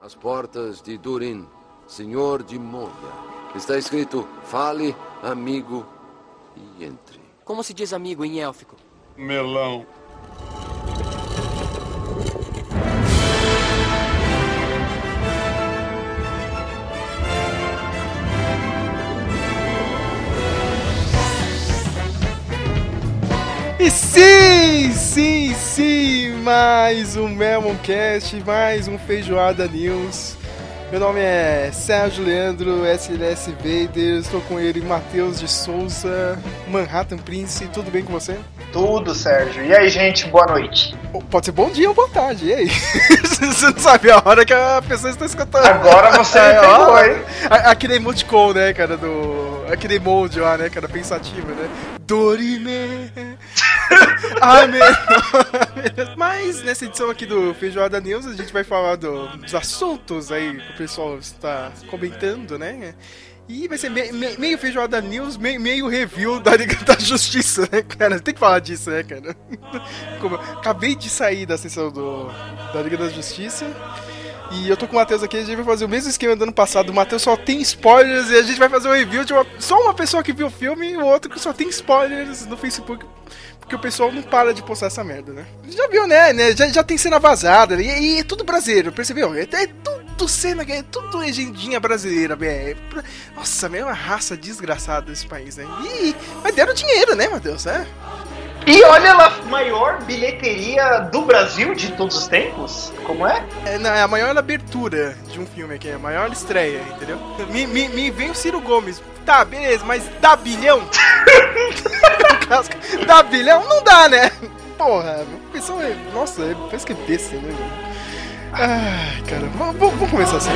As portas de Durin, senhor de Moria. Está escrito: fale, amigo, e entre. Como se diz amigo em élfico? Melão. Mais um Memoncast, mais um Feijoada News. Meu nome é Sérgio Leandro, SLS Vader, estou com ele, Matheus de Souza, Manhattan Prince, tudo bem com você? Tudo, Sérgio. E aí, gente, boa noite. Pode ser bom dia ou boa tarde, e aí? você não sabe a hora que a pessoa está escutando. Agora você é, pegou, hein? Aquele emoticon, né, cara, do... Aquele emoji lá, né, cara, pensativo, né? Dorime... Ai, meu... Mas nessa edição aqui do Feijoada News, a gente vai falar do, dos assuntos aí que o pessoal está comentando, né? E vai ser me, me, meio feijoada news, me, meio review da Liga da Justiça, né, cara? Tem que falar disso, né, cara? Como, acabei de sair da sessão do, da Liga da Justiça. E eu tô com o Matheus aqui, a gente vai fazer o mesmo esquema do ano passado. O Matheus só tem spoilers e a gente vai fazer um review de uma, só uma pessoa que viu o filme e o outro que só tem spoilers no Facebook. Porque o pessoal não para de postar essa merda, né? Já viu, né? né? Já, já tem cena vazada. E, e é tudo brasileiro, percebeu? É, é tudo cena, é tudo legendinha brasileira. Nossa, é uma raça desgraçada desse país, né? Mas deram dinheiro, né, Matheus? É. E olha lá, maior bilheteria do Brasil de todos os tempos? Como é? É, não, é a maior abertura de um filme aqui, é a maior estreia, entendeu? Me, me, me vem o Ciro Gomes. Tá, beleza, mas dá bilhão? dá bilhão? Não dá, né? Porra, pessoal é. Nossa, parece que é besta, né? Ai, cara, vamos, vamos começar assim.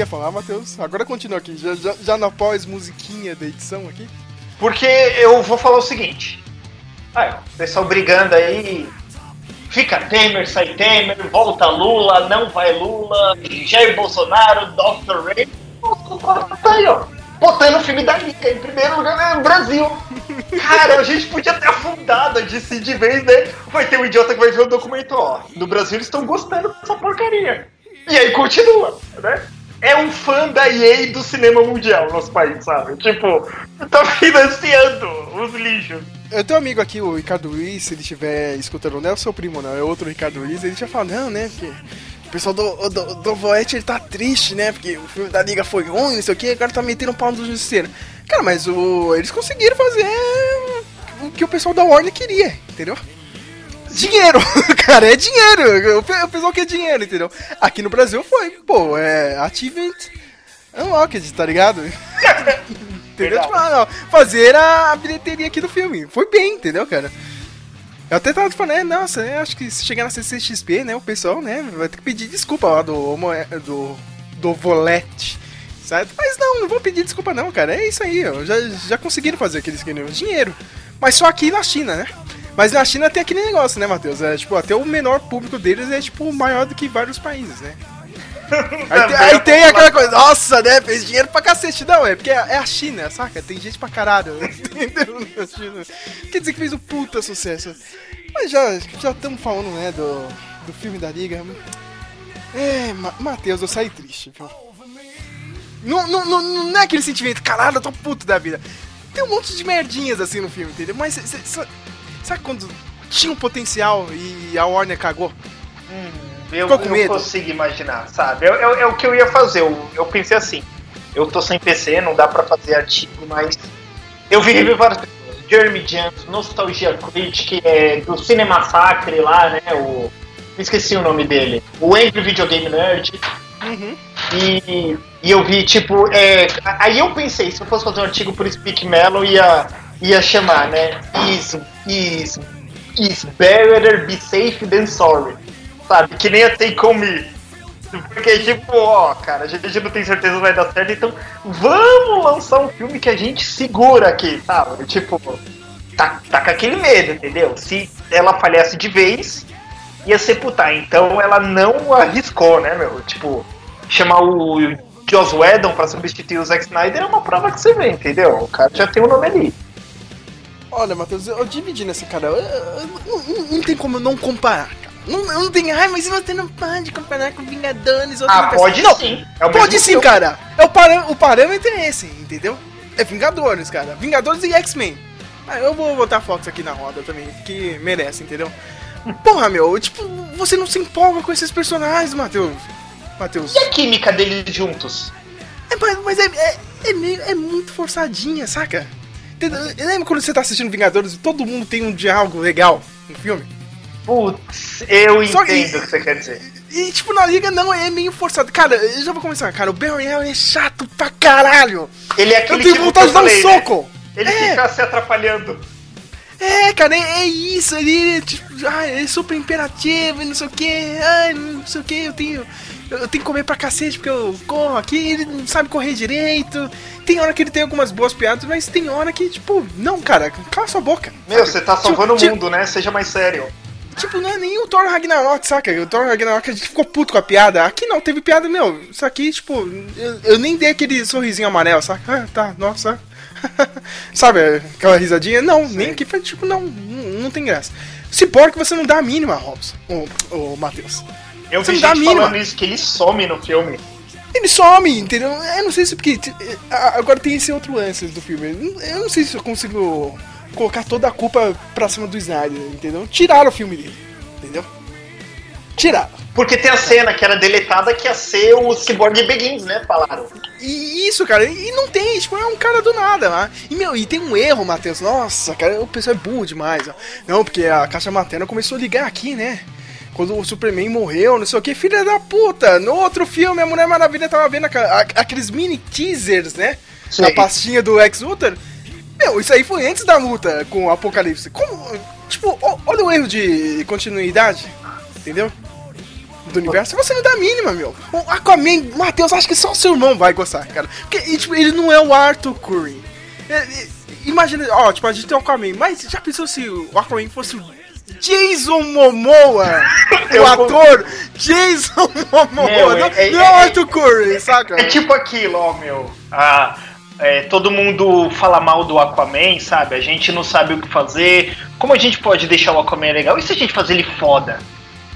Ia falar, Matheus? Agora continua aqui, já, já, já na pós-musiquinha da edição aqui. Porque eu vou falar o seguinte. Ah, o pessoal brigando aí. Fica Temer, sai Temer, volta Lula, não vai Lula, Jair Bolsonaro, Dr. Ray. Tá aí, ó. Botando o filme da Liga em primeiro lugar no né? Brasil. Cara, a gente podia ter afundado a DC de vez, né? Vai ter um idiota que vai ver o documento, ó. No Brasil eles estão gostando dessa porcaria. E aí continua, né? É um fã da EA do cinema mundial no nosso país, sabe? Tipo, tá financiando os lixos. Eu tenho um amigo aqui, o Ricardo Luiz, se ele estiver escutando, não é o seu primo, não, é outro Ricardo Luiz, ele já fala, não, né, porque o pessoal do, do, do Voete, ele tá triste, né, porque o filme da Liga foi ruim, não sei o que, agora tá metendo um pau no justiceiro. Cara, mas o, eles conseguiram fazer o que o pessoal da Warner queria, entendeu? Dinheiro, cara, é dinheiro. O pessoal quer dinheiro, entendeu? Aqui no Brasil foi, pô, é Achievement Unlocked, tá ligado? entendeu? Tipo, ah, fazer a bilheteria aqui do filme. Foi bem, entendeu, cara? Eu até tava falando, é, nossa, eu acho que se chegar na CCXP, né, o pessoal, né, vai ter que pedir desculpa lá do, do, do Volete, certo? Mas não, não vou pedir desculpa não, cara, é isso aí, ó, já, já conseguiram fazer aqueles dinheiro. Mas só aqui na China, né? Mas na China tem aquele negócio, né, Matheus? É, tipo, até o menor público deles é, tipo, maior do que vários países, né? Aí, tem, aí tem aquela coisa, nossa, né? Fez dinheiro pra cacete. Não, é porque é a China, saca? Tem gente pra caralho. Entendeu? Quer dizer que fez um puta sucesso. Mas já estamos falando, né, do, do filme da Liga. É, Matheus, eu saí triste, viu? Não, não, não, não é aquele sentimento, caralho, eu tô puto da vida. Tem um monte de merdinhas assim no filme, entendeu? Mas Sabe quando tinha um potencial e a Warner cagou? Hum, eu não consigo imaginar, sabe? É, o que eu ia fazer. Eu, eu pensei assim: eu tô sem PC, não dá pra fazer artigo, mas eu vi review várias pessoas. Jeremy Jans, Nostalgia Critic, é, do Cinemassacre lá, né? O, esqueci o nome dele. O Angry Video Game Nerd. Uhum. E, e eu vi, tipo, é, aí eu pensei, se eu fosse fazer um artigo por Speak Melon, ia ia chamar, né? Is, is, is better be safe than sorry. Sabe? Que nem a Take On Me. Porque, tipo, ó, cara, a gente não tem certeza se vai dar certo, então vamos lançar um filme que a gente segura aqui, sabe? Tipo, tá, tá com aquele medo, entendeu? Se ela falhasse de vez, ia sepultar. Então ela não arriscou, né, meu? Tipo, chamar o Joss Whedon pra substituir o Zack Snyder é uma prova que você vê, entendeu? O cara já tem o um nome ali. Olha, Matheus, eu dividi nessa cara. Eu, eu, não, não tem como não comparar, cara. Não, não tem. Ai, mas você não pode comparar com Vingadores ou Ah, pode não, sim. É pode sim, cara. É o, parâ o parâmetro é esse, entendeu? É Vingadores, cara. Vingadores e X-Men. Ah, eu vou botar Fox aqui na roda também, que merece, entendeu? Porra, meu, tipo, você não se empolga com esses personagens, Matheus. Matheus. E a química deles juntos? É, mas é, é, é, meio, é muito forçadinha, saca? Lembra quando você tá assistindo Vingadores e todo mundo tem um diálogo legal no filme? Putz, eu Só entendo o que você quer dizer. E, tipo, na liga não, é meio forçado. Cara, eu já vou começar, cara. O Barry Allen é chato pra caralho. Ele é aquele Eu tenho tipo vontade de dar um né? soco. Né? Ele é. fica se atrapalhando. É, cara, é, é isso, ele, tipo, ah, é super imperativo e não sei o que, ai, não sei o que, eu tenho. Eu tenho que comer pra cacete porque eu corro aqui, ele não sabe correr direito. Tem hora que ele tem algumas boas piadas, mas tem hora que, tipo, não, cara, cala sua boca. Meu, você tá salvando tipo, o mundo, né? Seja mais sério. Tipo, não é nem o Thor Ragnarok, saca? O Thor Ragnarok a gente ficou puto com a piada. Aqui não, teve piada, meu. Isso aqui, tipo, eu, eu nem dei aquele sorrisinho amarelo, saca? Ah, tá, nossa. Sabe, aquela risadinha? Não, Sim. nem que foi tipo, não, não, não tem graça. Cyborg você não dá a mínima, Robson. Ô, ô Matheus. Eu você vi gente falando isso, que ele some no filme. Ele some, entendeu? Eu não sei se porque. Agora tem esse outro lance do filme. Eu não sei se eu consigo colocar toda a culpa pra cima do Snyder, entendeu? Tiraram o filme dele, entendeu? Tiraram. Porque tem a cena que era deletada que ia ser o Cyborg Begins, né? Falaram. E isso, cara, e não tem, tipo, é um cara do nada lá. Né? E, meu, e tem um erro, Matheus. Nossa, cara, o pessoal é burro demais. Ó. Não, porque a caixa materna começou a ligar aqui, né? Quando o Superman morreu, não sei o que, filha da puta. No outro filme, a Mulher Maravilha tava vendo aqueles mini teasers, né? Sim. Na pastinha do Ex Luthor. Meu, isso aí foi antes da luta com o Apocalipse. Como. Tipo, olha o erro de continuidade, entendeu? do universo, você não dá a mínima, meu. O Aquaman, Matheus, acho que só o seu irmão vai gostar, cara. Porque tipo, ele não é o Arthur Curry. É, é, imagina, ó, tipo, a gente tem o Aquaman, mas já pensou se o Aquaman fosse o Jason Momoa, o ator Jason Momoa, meu, não, é, não é, o Arthur Curry, saca? É tipo aquilo, ó, meu. Ah, é, todo mundo fala mal do Aquaman, sabe? A gente não sabe o que fazer. Como a gente pode deixar o Aquaman legal? E se a gente fazer ele foda?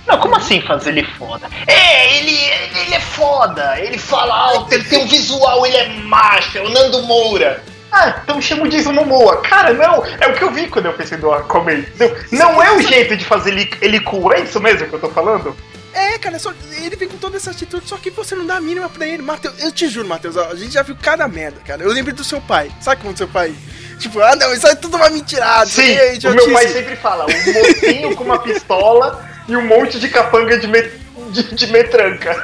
Não, como assim fazer ele foda? É, ele, ele é foda, ele fala alto, ele tem um visual, ele é macho, é o Nando Moura. Ah, então chama o Jason Momoa. Cara, não, é o que eu vi quando eu pensei do Aquaman. Não, não é o jeito de fazer ele, ele cool, é isso mesmo que eu tô falando? É, cara, só, ele vem com toda essa atitude, só que você não dá a mínima pra ele. Matheus, eu te juro, Matheus, a gente já viu cada merda, cara. Eu lembrei do seu pai. Sabe como seu pai? Tipo, ah não, isso é tudo uma mentirada. Sim, o meu pai sempre fala, um mocinho com uma pistola e um monte de capanga de, met, de, de metranca.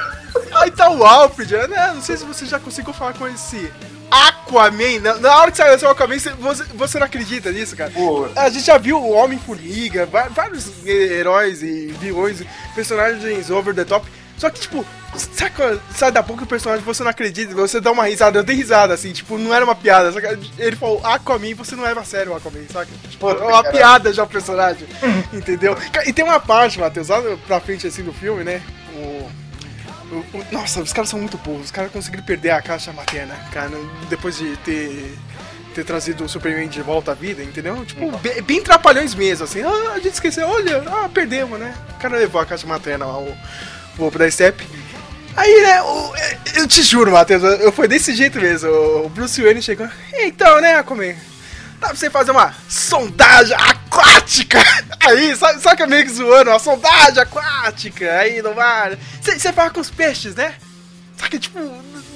Aí tá o Alfred, né? Não sei se você já conseguiu falar com esse Aquaman. Na, na hora que saiu o Aquaman, você, você não acredita nisso, cara? A gente já viu o Homem-Formiga, vários heróis e vilões, personagens over the top. Só que, tipo, sabe sai da boca o personagem você não acredita, você dá uma risada, eu dei risada, assim, tipo, não era uma piada. ele falou Aquaman e você não leva a sério o Aquaman, saca? Tipo, é uma piada já o personagem, entendeu? E tem uma parte, Matheus, lá pra frente, assim, do filme, né? O, nossa, os caras são muito burros, os caras conseguiram perder a caixa materna, cara, depois de ter ter trazido o Superman de volta à vida, entendeu? Tipo, uhum. bem, bem trapalhões mesmo, assim. Ah, a gente esqueceu, olha, ah, perdemos, né? O cara levou a caixa materna lá, o, vou da Step. Aí, né, o, eu te juro, Matheus, eu, foi desse jeito mesmo. O Bruce Wayne chegou. Então, né, Aquaman? Dá pra você fazer uma sondagem aquática! Aí, sabe, sabe que é meio que zoando? Uma sondagem aquática aí no mar. Você fala com os peixes, né? Só que, tipo,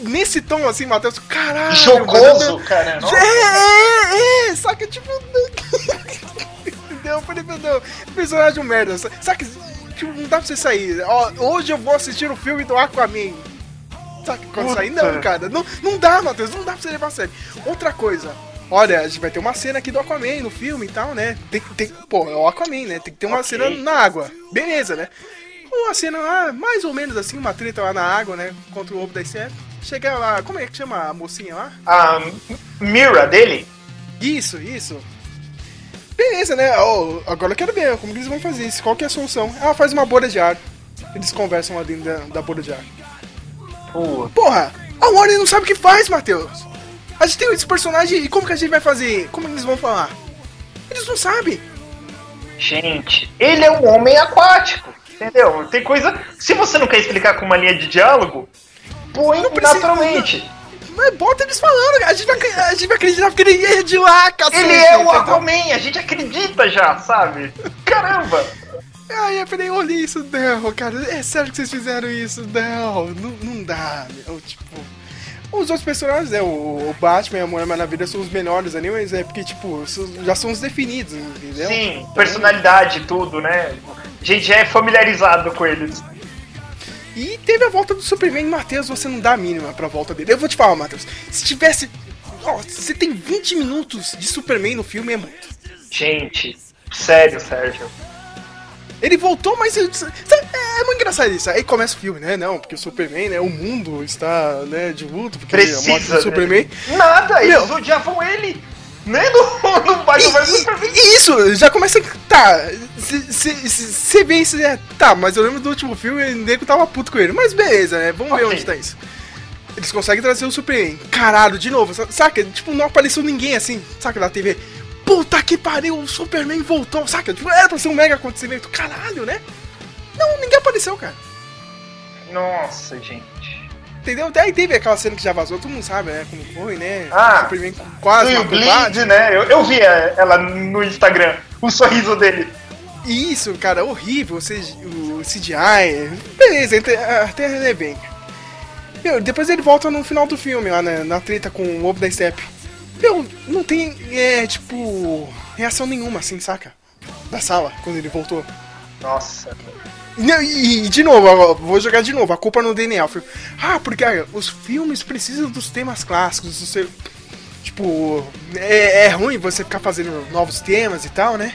nesse tom assim, Matheus, caralho. Jocoso, cara. É, é, é, só que, tipo. Entendeu? Eu falei, meu Deus, personagem um merda. Sabe que tipo, não dá pra você sair. Ó, hoje eu vou assistir o filme do Aquaman. Sabe quando sair? Não, cara. Não, não dá, Matheus. Não dá pra você levar a sério. Outra coisa. Olha, a gente vai ter uma cena aqui do Aquaman no filme e tal, né? Tem, tem, pô, é o Aquaman, né? Tem que ter uma okay. cena na água. Beleza, né? uma cena lá, mais ou menos assim, uma treta lá na água, né? Contra o ovo da Steph. Chega lá, como é que chama a mocinha lá? A Mira dele? Isso, isso. Beleza, né? Ó, agora eu quero ver como que eles vão fazer isso. Qual que é a solução? Ela faz uma bolha de ar. Eles conversam lá dentro da, da bolha de ar. Porra! A Warner não sabe o que faz, Matheus! A gente tem esse personagem e como que a gente vai fazer? Como eles vão falar? Eles não sabem! gente, ele é um homem aquático. Entendeu? Tem coisa. Se você não quer explicar com uma linha de diálogo, põe Não precisa- naturalmente. Mas bota eles falando, a gente vai, a gente vai acreditar porque ele é de lá, cacete! Ele é o? Aquaman, a gente acredita já, sabe? Caramba! Ai, eu falei, olha isso, não, cara, é sério que vocês fizeram isso? Não, não, não dá, meu, tipo... Os outros personagens, né, o, o Batman e a Mulher Maravilha são os melhores ali, mas é porque, tipo, já são os definidos, entendeu? Sim, Então, personalidade, tudo, né? A gente já é familiarizado com eles. E teve a volta do Superman, Matheus, você não dá a mínima pra volta dele. Eu vou te falar, Matheus, se tivesse... Ó, você tem 20 minutos de Superman no filme, é muito. Gente, sério, Sérgio. Ele voltou, mas é, é muito engraçado isso. Aí começa o filme, né? Não, porque o Superman, né? O mundo está, né, de luto, porque a morte Precisa. do né? Superman. Nada, Meu. eles odiavam ele. Né? No, no Batman vs Superman. e- isso, já começa. Tá, você vê isso, é, tá, mas eu lembro do último filme e o nego tava puto com ele. Mas beleza, né? Vamos ver Ok. onde tá isso. Eles conseguem trazer o Superman. Caralho, de novo, sa- saca? Tipo, não apareceu ninguém assim, saca, na TV. Puta que pariu, o Superman voltou, saca? Tipo, era pra ser um mega acontecimento. Caralho, né? Não, ninguém apareceu, cara. Nossa, gente. Entendeu? Aí teve aquela cena que já vazou, todo mundo sabe, né? Como foi, né? Ah, o Superman quase o Bleed, Batman. né? Eu, eu vi é, ela no Instagram, o sorriso dele. Isso, cara, horrível, o CGI. Beleza, até, até bem. Meu, depois ele volta no final do filme, lá na, na treta com o Lobo da Steppe. Meu, não tem, é, tipo, reação nenhuma, assim, saca? Da sala, quando ele voltou. Nossa. Não, e, e, de novo, vou jogar de novo, a culpa no Daniel. Foi, ah, porque ah, os filmes precisam dos temas clássicos, você, tipo, é, é ruim você ficar fazendo novos temas e tal, né?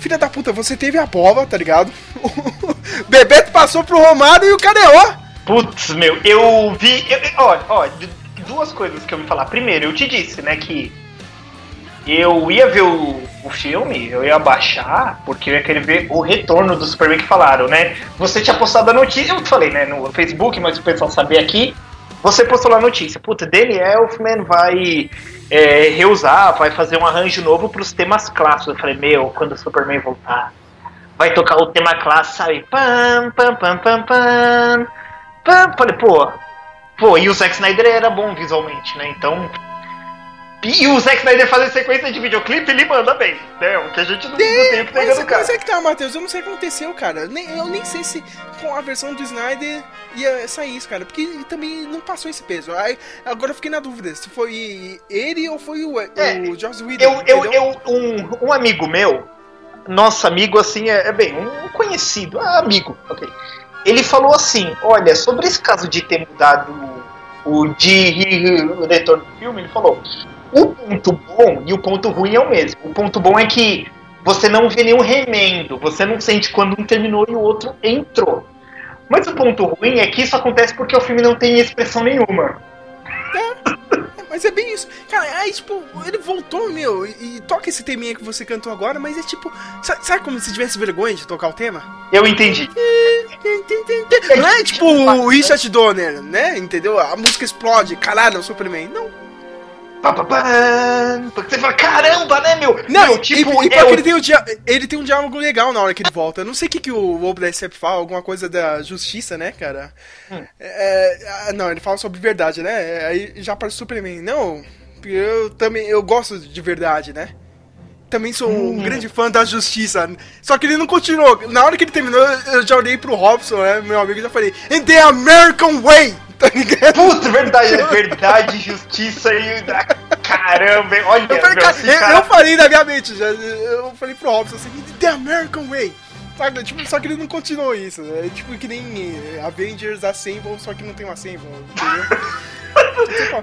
Filha da puta, você teve a bola, tá ligado? O Bebeto passou pro Romário e o Careó. Putz, meu, eu vi. eu- Olha, d- duas coisas que eu me falar. Primeiro, eu te disse, né, que eu ia ver o, o filme, eu ia baixar, porque eu ia querer ver o retorno do Superman que falaram, né? Você tinha postado a notícia, eu falei, né, no Facebook, mas o pessoal sabia aqui. Você postou lá a notícia, puta, Danny Elfman vai é, reusar, vai fazer um arranjo novo pros temas clássicos. Eu falei, meu, quando o Superman voltar, vai tocar o tema clássico, sabe? Pam, pam, pam, pam, pam. pam. Falei, pô, pô, e o Zack Snyder era bom visualmente, né? Então. E o Zack Snyder fazer sequência de videoclipe, ele manda bem, né? O que a gente não, tem que pegar Mas, no cara. mas é que tá, Matheus, eu não sei o que aconteceu, cara. Nem- eu nem sei se com a versão do Snyder ia sair isso, cara. Porque também não passou esse peso. Aí, agora eu fiquei na dúvida se foi ele ou foi o, É, o Joss Whedon. Eu, eu, eu, um, um amigo meu, nosso amigo assim, é, é bem, um conhecido, ah, amigo, ok. Ele falou assim: olha, sobre esse caso de ter mudado o diretor do filme, ele falou: o ponto bom e o ponto ruim é o mesmo. O ponto bom é que você não vê nenhum remendo, você não sente quando um terminou e o outro entrou. Mas o ponto ruim é que isso acontece porque o filme não tem expressão nenhuma. Mas é bem isso. Cara, aí, tipo, ele voltou, meu, e, e toca esse teminha que você cantou agora, mas é tipo. Sabe, sabe como se tivesse vergonha de tocar o tema? Eu entendi. Não é tipo o Richard Donner, né? Entendeu? A música explode, caralho, é o Superman. Não. Pá, pá, pá, Porque você fala, caramba, né, meu? Não, meu, e, tipo, e é que o- ele tem, um dia- ele tem um diálogo legal na hora que ele volta. Eu não sei o que, que o Step fala, alguma coisa da justiça, né, cara? Hum. É, ah, não, ele fala sobre verdade, né? Aí já aparece o Superman. Não, eu também eu gosto de verdade, né? Também sou um Hum. grande fã da justiça. Só que ele não continuou. Na hora que ele terminou, eu já olhei pro Robson, né? Meu amigo, e já falei, In the American Way! Tá ligado? Puta, verdade, verdade, justiça e. Caramba, olha, Eu falei, meu, cara, eu, cara- eu falei na minha mente, já, eu falei pro Robson assim, The American Way. Sabe, tipo, só que ele não continuou isso. É tipo que nem eh, Avengers Assemble, só que não tem um Assemble, entendeu?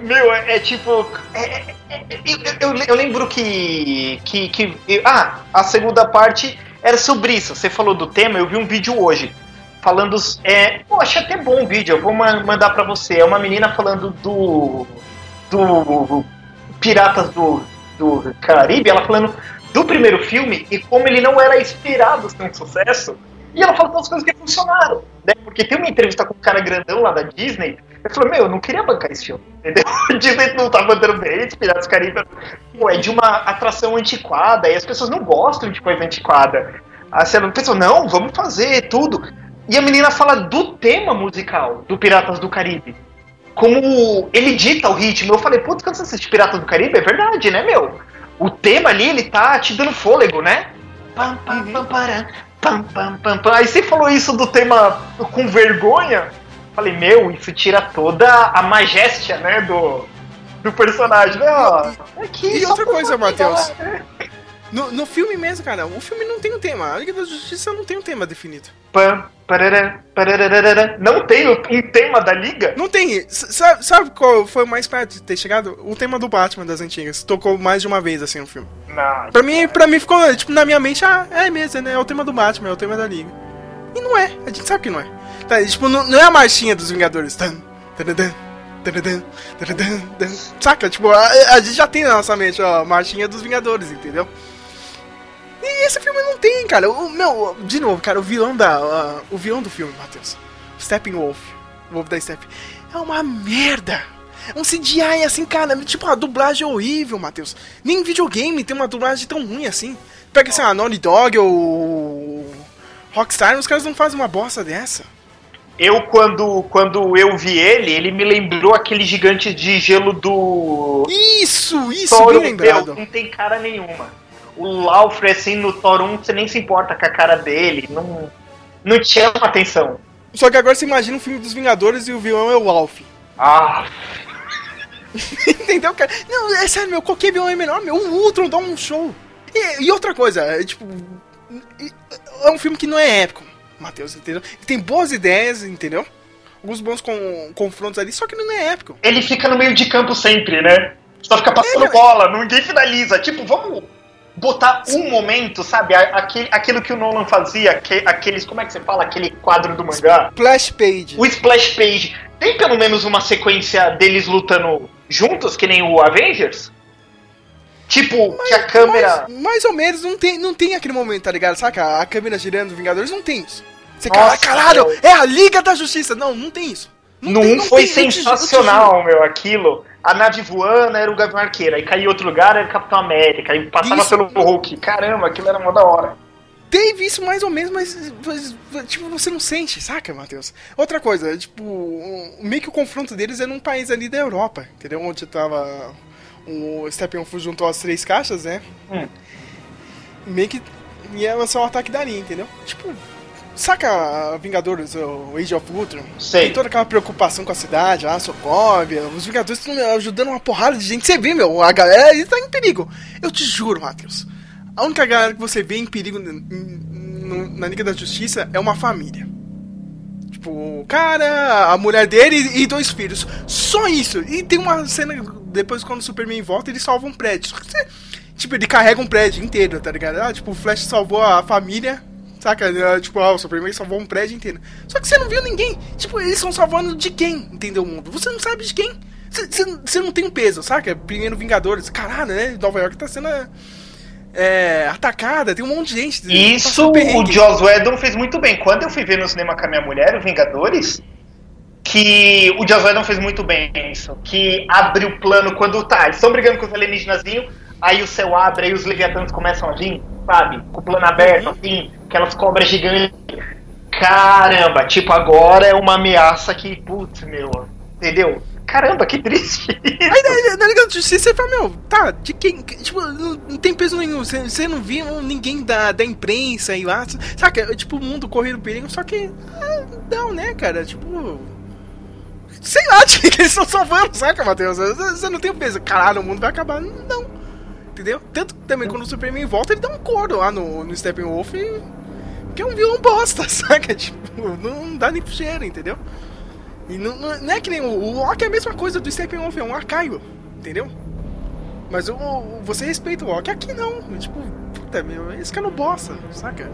Meu, é, é tipo. é- é- é- eu, eu- eu lembro que. que, que ah, a segunda parte era sobre isso. Você falou do tema, eu vi um vídeo hoje. Falando. É, eu achei até bom o vídeo, eu vou ma- mandar pra você. É uma menina falando do. do. Piratas do, do Caribe, ela falando do primeiro filme e como ele não era inspirado ser um sucesso. E ela fala todas as coisas que funcionaram. Né? Porque tem uma entrevista com um cara grandão lá da Disney. Ele falou: Meu, eu não queria bancar esse filme. Entendeu? A Disney não tá mandando bem, Piratas Caribe. Pô, é de uma atração antiquada e as pessoas não gostam de coisa antiquada. A cena pensou: Não, vamos fazer tudo. E a menina fala do tema musical do Piratas do Caribe. Como ele dita o ritmo. Eu falei, putz, quando você assiste Piratas do Caribe, é verdade, né, meu? O tema ali, ele tá te dando fôlego, né? Pam, pam, pam, param, pam, pam, pam, pam. Aí você falou isso do tema com vergonha. Falei, meu, isso tira toda a majéstia, né, do, do personagem. Né? Ó, aqui, E outra coisa, Matheus. No, no filme mesmo, cara, o filme não tem um tema. A Liga da Justiça não tem um tema definido. Pam, parará, parararará. Não tem um tema da liga? Não tem. Sabe, sabe qual foi o mais perto de ter chegado? O tema do Batman das antigas. Tocou mais de uma vez assim no filme. Não. Pra mim, pra mim ficou, tipo, na minha mente, ah, é mesmo, né? É o tema do Batman, é o tema da Liga. E não é, a gente sabe que não é. Tá, tipo, não, não é a marchinha dos Vingadores. Tan, taradan, tan. Saca? Tipo, a, a gente já tem na nossa mente, ó, a marchinha dos Vingadores, entendeu? E esse filme não tem, cara. O meu, de novo, cara, o vilão da. a- o vilão do filme, Matheus. Steppenwolf. O Wolf da Step. É uma merda. É um CGI assim, cara. Tipo, a dublagem é horrível, Matheus. Nem em videogame tem uma dublagem tão ruim assim. Pega assim, a Naughty Dog ou. Rockstar, os caras não fazem uma bosta dessa. Eu, quando, quando eu vi ele, ele me lembrou aquele gigante de gelo do Isso, isso, Thor bem 1. Meu, lembrado. não tem cara nenhuma. O Laufre, assim, no Thor 1, você nem se importa com a cara dele. Não, não te chama atenção. Só que agora você imagina um filme dos Vingadores e o vilão é o Alf. Ah, Entendeu, cara? Não, é sério, meu, qualquer vilão é melhor, meu. O Ultron dá um show. E, e outra coisa, é tipo. É um filme que não é épico, Matheus, entendeu? Tem boas ideias, entendeu? Alguns bons con- confrontos ali, só que não é épico. ele fica no meio de campo sempre, né? Só fica passando É, bola, ninguém finaliza. Tipo, vamos botar um momento, sabe? Aquele, aquilo que o Nolan fazia, aque- aqueles. Como é que você fala? Aquele quadro do mangá. Flash Page. O Splash Page. Tem pelo menos uma sequência deles lutando juntos, que nem o Avengers? Tipo, que a câmera. Mais, mais ou menos, não tem, não tem aquele momento, tá ligado? Saca? A câmera girando, Vingadores, não tem isso. Você, cara, Nossa, caralho, meu. é a Liga da Justiça. Não, não tem isso. Não, tem, foi tem, eu te sensacional, meu, aquilo. A nave voando era o Gavião Arqueiro, aí caía em outro lugar era o Capitão América, aí passava Isso. pelo Hulk. Caramba, aquilo era mó da hora. Teve isso mais ou menos, mas, mas, tipo, você não sente, saca, Matheus? Outra coisa, tipo, meio que o confronto deles é num país ali da Europa, entendeu? Onde tava o Steppenwolf juntou as três caixas, né? Hum. Meio que ia lançar um ataque dali, entendeu? Tipo, saca Vingadores, o Age of Ultron? Sei. Tem toda aquela preocupação com a cidade, a Sokovia, os Vingadores estão ajudando uma porrada de gente. Você vê, meu, a galera aí tá em perigo. Eu te juro, Matheus. A única galera que você vê em perigo na Liga da Justiça é uma família. Tipo, o cara, a mulher dele e dois filhos. Só isso. E tem uma cena, depois quando o Superman volta, ele salva um prédio. Tipo, ele carrega um prédio inteiro, tá ligado? Ah, tipo, o Flash salvou a família. Saca? Ah, Tipo, ah, o Superman salvou um prédio inteiro. Só que você não viu ninguém. Tipo, eles estão salvando de quem? Entendeu o mundo? Você não sabe de quem. Você- não tem um peso, saca? Primeiro Vingadores. Caralho, né? Nova York tá sendo é, atacada, tem um monte de gente. Isso passando o. Joss Whedon fez muito bem. Quando eu fui ver no cinema com a minha mulher, o Vingadores, que o Joss Whedon fez muito bem isso. Que abre o plano quando tá, eles estão brigando com os alienígenazinhos, aí o céu abre, aí os leviatanos começam a vir, sabe? Com o plano aberto, assim, aquelas cobras gigantes. Caramba, tipo, agora é uma ameaça que, putz, meu, entendeu? Caramba, que triste. Aí na, Liga da Justiça você fala, meu, tá, de quem. Tipo, não, não tem peso nenhum. Você, você não viu ninguém da, da imprensa aí lá. Saca? Tipo, o mundo correndo perigo, só que. ah, não, né, cara? Tipo. Sei lá de que eles estão salvando, saca, Matheus? Você você não tem o peso. Caralho, o mundo vai acabar. Não. Entendeu? Tanto que também quando o Superman volta, ele dá um coro lá no, no Steppenwolf. Que é um vilão bosta, saca? Tipo, não dá nem cheiro, entendeu? E não, não, é que nem o, o Loki é a mesma coisa do Steppenwolf, é um arcaio, entendeu? Mas o, você respeita o Loki, aqui não. Tipo, puta meu, esse cara não bosta, saca?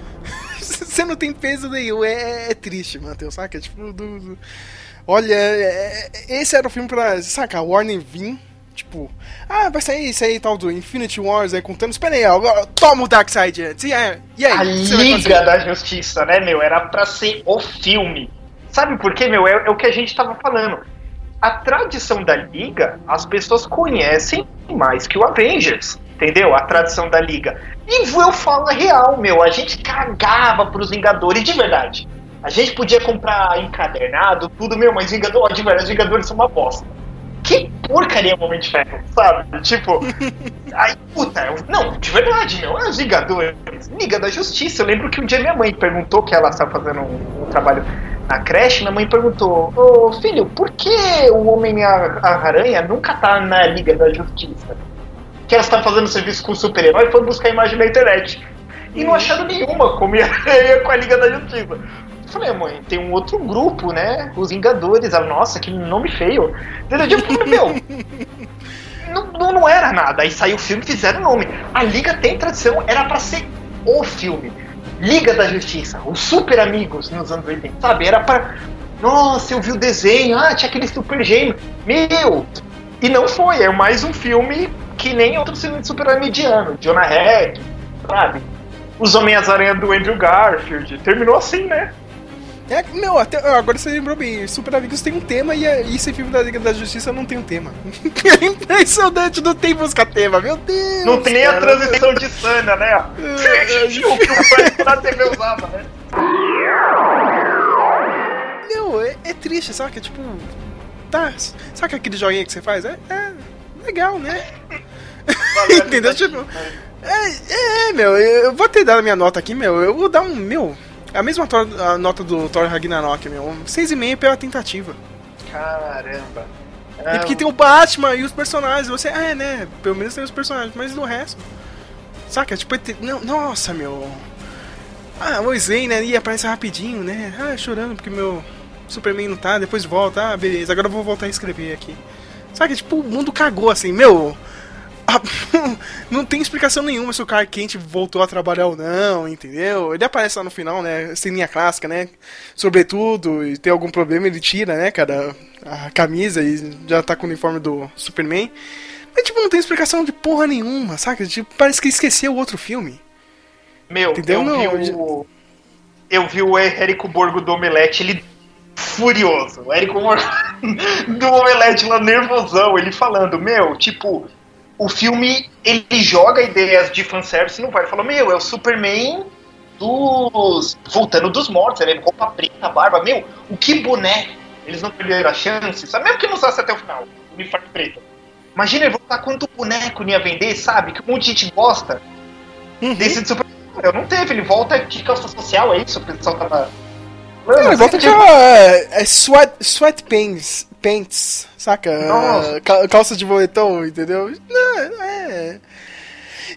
você não tem peso nenhum. É, é triste, Matheus, saca? Tipo, do, do... olha, é, é, esse era o filme pra, saca, Warner vir Tipo, ah, vai sair isso aí tal do Infinity Wars aí contando. Espera aí, agora toma o Darkseid antes. E aí? E aí a Liga da Justiça, né, meu? Era pra ser o filme. Sabe por quê, meu? É, é o que a gente tava falando. A tradição da Liga, as pessoas conhecem mais que o Avengers. Entendeu? A tradição da Liga. E eu falo real, meu. A gente cagava pros Vingadores de verdade. A gente podia comprar encadernado, tudo, meu, mas Vingadores, de verdade, Vingadores são uma bosta que porcaria Homem de Ferro, sabe? Tipo, aí, puta, eu, não, de verdade, meu, é os Vingadores, Liga da Justiça. Eu lembro que um dia minha mãe perguntou que ela estava fazendo um, um, trabalho na creche, minha mãe perguntou, ô filho, por que o Homem-Aranha nunca tá na Liga da Justiça? Que ela está fazendo serviço com o super-herói e foi buscar imagem na internet. E não acharam nenhuma como ia com a Liga da Justiça falei, mãe, tem um outro grupo, né? Os Vingadores. Ela, nossa, que nome feio. Eu falei, meu. Não, não, não, era nada. Aí saiu o filme fizeram o nome. A Liga tem tradição, era para ser o filme. Liga da Justiça, os Super Amigos nos anos 80, sabe? Era para. Nossa, eu vi o desenho, ah, tinha aquele super gêmeo. Meu! E não foi, é mais um filme que nem outro filme de super mediano. Jonah Heck, sabe? Os Homens-Aranha do Andrew Garfield. Terminou assim, né? É, meu, até, agora você lembrou bem, Super Amigos tem um tema e, e esse filme da Liga da Justiça não tem um tema. é impressionante, não tem música tema, meu Deus! Não tem nem a transição de Sana, né? É, é, o que o pai na TV usava, né? Meu, é, é triste, sabe? Tipo, tá. Sabe aquele joinha que você faz? É, é legal, né? Entendeu? Tipo. É, é, meu, eu vou ter dado a minha nota aqui, meu. Eu vou dar um. Meu, é a mesma a nota do Thor Ragnarok, meu. 6,5 pela tentativa. Caramba. É porque tem o Batman e os personagens. Você, é, né? Pelo menos tem os personagens, mas do resto. Saca? Tipo, não, nossa, meu. Ah, o Zen, né? E aparece rapidinho, né? Ah, chorando porque meu Superman não tá, depois volta. Ah, beleza, agora eu vou voltar a escrever aqui. Saca? Tipo, o mundo cagou assim, meu. não tem explicação nenhuma se o Clark Kent voltou a trabalhar ou não, entendeu? Ele aparece lá no final, né? Ceninha clássica, né? Sobretudo, e tem algum problema, ele tira, né, cara, a camisa e já tá com o uniforme do Superman. Mas, tipo, não tem explicação de porra nenhuma, saca? Tipo, parece que esqueceu o outro filme. Meu, entendeu? eu não, vi o... Eu vi o Érico Borgo do Omelete, ele furioso. O Érico Borgo do Omelete lá nervosão, ele falando, meu, tipo o filme ele joga ideias de fanservice não vai. Ele fala, meu, é o Superman dos. voltando dos mortos, ele é roupa preta, barba. Meu, o que boné? Eles não perderam a chance, sabe? Mesmo que não usasse até o final, uniforme preto. Imagina ele voltar quanto boneco ia vender, sabe? Que um monte de gente gosta uhum. desse de Superman. Eu não teve, ele volta de calça social, é isso? O pessoal tava. Mano, ele volta de. É, é sweat, sweatpants pants, saca? Nossa. Calça de boletão, entendeu? Não, é.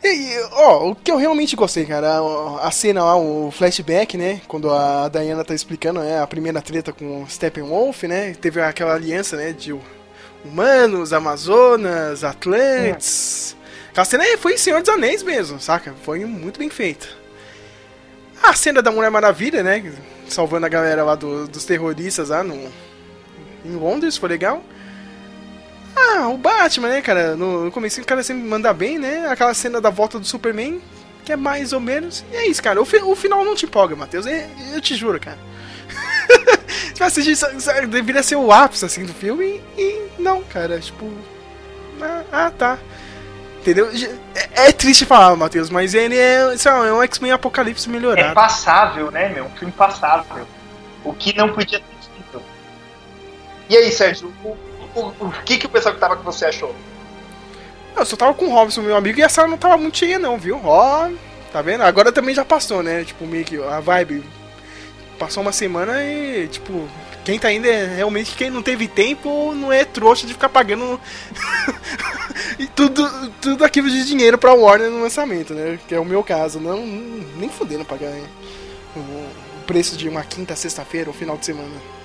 E, ó, o que eu realmente gostei, cara, a cena lá, o flashback, né? Quando a Diana tá explicando, né? A primeira treta com o Steppenwolf, né? Teve aquela aliança, né? De humanos, amazonas, atlantes. É. Aquela cena foi Senhor dos Anéis mesmo, saca? Foi muito bem feita. A cena da Mulher Maravilha, né? Salvando a galera lá do, dos terroristas lá no, em Londres, foi legal. Ah, o Batman, né, cara? No, no começo o cara sempre manda bem, né? Aquela cena da volta do Superman, que é mais ou menos. E é isso, cara. O, fi, o final não te empolga, Matheus. Eu, eu te juro, cara. Você assistir, deveria ser o ápice, assim, do filme. E, e não, cara. Tipo. Ah, ah tá. Entendeu? É, é triste falar, Matheus, mas ele é, é um X-Men Apocalipse melhorado. É passável, né, meu? Um filme passável. O que não podia ter e aí, Sérgio, o, o, o, que, que o pessoal que tava com você achou? Eu só tava com o Robson, meu amigo, e a sala não tava muito cheia, não, viu? Ó, tá vendo? Agora também já passou, né? Tipo, meio que a vibe. Passou uma semana e, tipo, quem tá indo é realmente quem não teve tempo não é trouxa de ficar pagando e tudo, tudo aquilo de dinheiro pra Warner no lançamento, né? Que é o meu caso. Não, nem fudendo pagar o preço de uma quinta, sexta-feira, ou final de semana.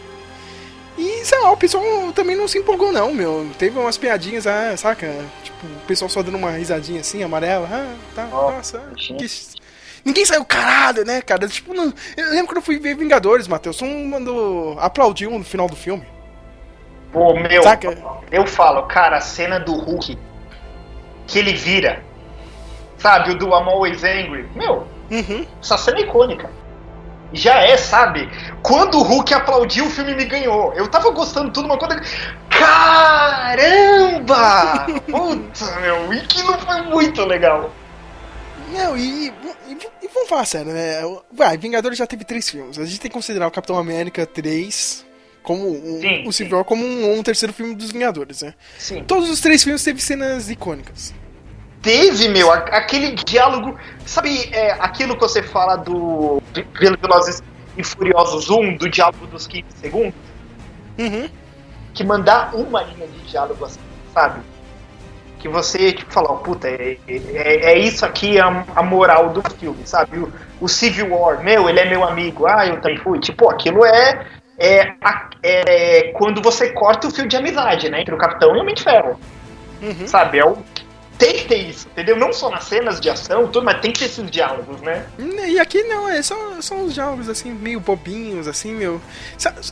E, sei lá, o pessoal também não se empolgou, não, meu. Teve umas piadinhas, ah, saca? Tipo, o pessoal só dando uma risadinha assim, amarela. Ah, tá, oh, nossa. Que... Ninguém saiu caralho, né, cara? Tipo, não... eu lembro quando eu fui ver Vingadores, Matheus. Todo mundo aplaudiu no final do filme. Pô, meu, Saca? eu falo, cara, a cena do Hulk que ele vira, sabe, o do I'm Always Angry, meu, Uhum. essa cena é icônica. Já é, sabe? Quando o Hulk aplaudiu, o filme me ganhou. Eu tava gostando tudo, uma coisa. Caramba! Puta, meu, e que não foi muito legal. Não, e, e, e vamos falar sério, né? Vai, Vingadores já teve três filmes. A gente tem que considerar o Capitão América 3 como um, Sim, o. Civil War como um, um terceiro filme dos Vingadores, né? Sim. Todos os três filmes teve cenas icônicas. Teve, meu, aquele diálogo. Sabe é, aquilo que você fala do Velo- Velozes e Furiosos 1, do diálogo dos 15 segundos? Uhum. Que mandar uma linha de diálogo assim, sabe? Que você, tipo, fala, ó, puta, é, é, é isso aqui a, a moral do filme, sabe? O, o Civil War, meu, ele é meu amigo, ah, eu também fui. Tipo, aquilo é, é, é quando você corta o fio de amizade, né? Entre o Capitão e o Homem de Ferro. Uhum. Sabe? É o, tem que ter isso, entendeu? Não só nas cenas de ação, tudo, mas tem que ter esses diálogos, né? E aqui não, é só, são uns jogos assim, meio bobinhos, assim, meu.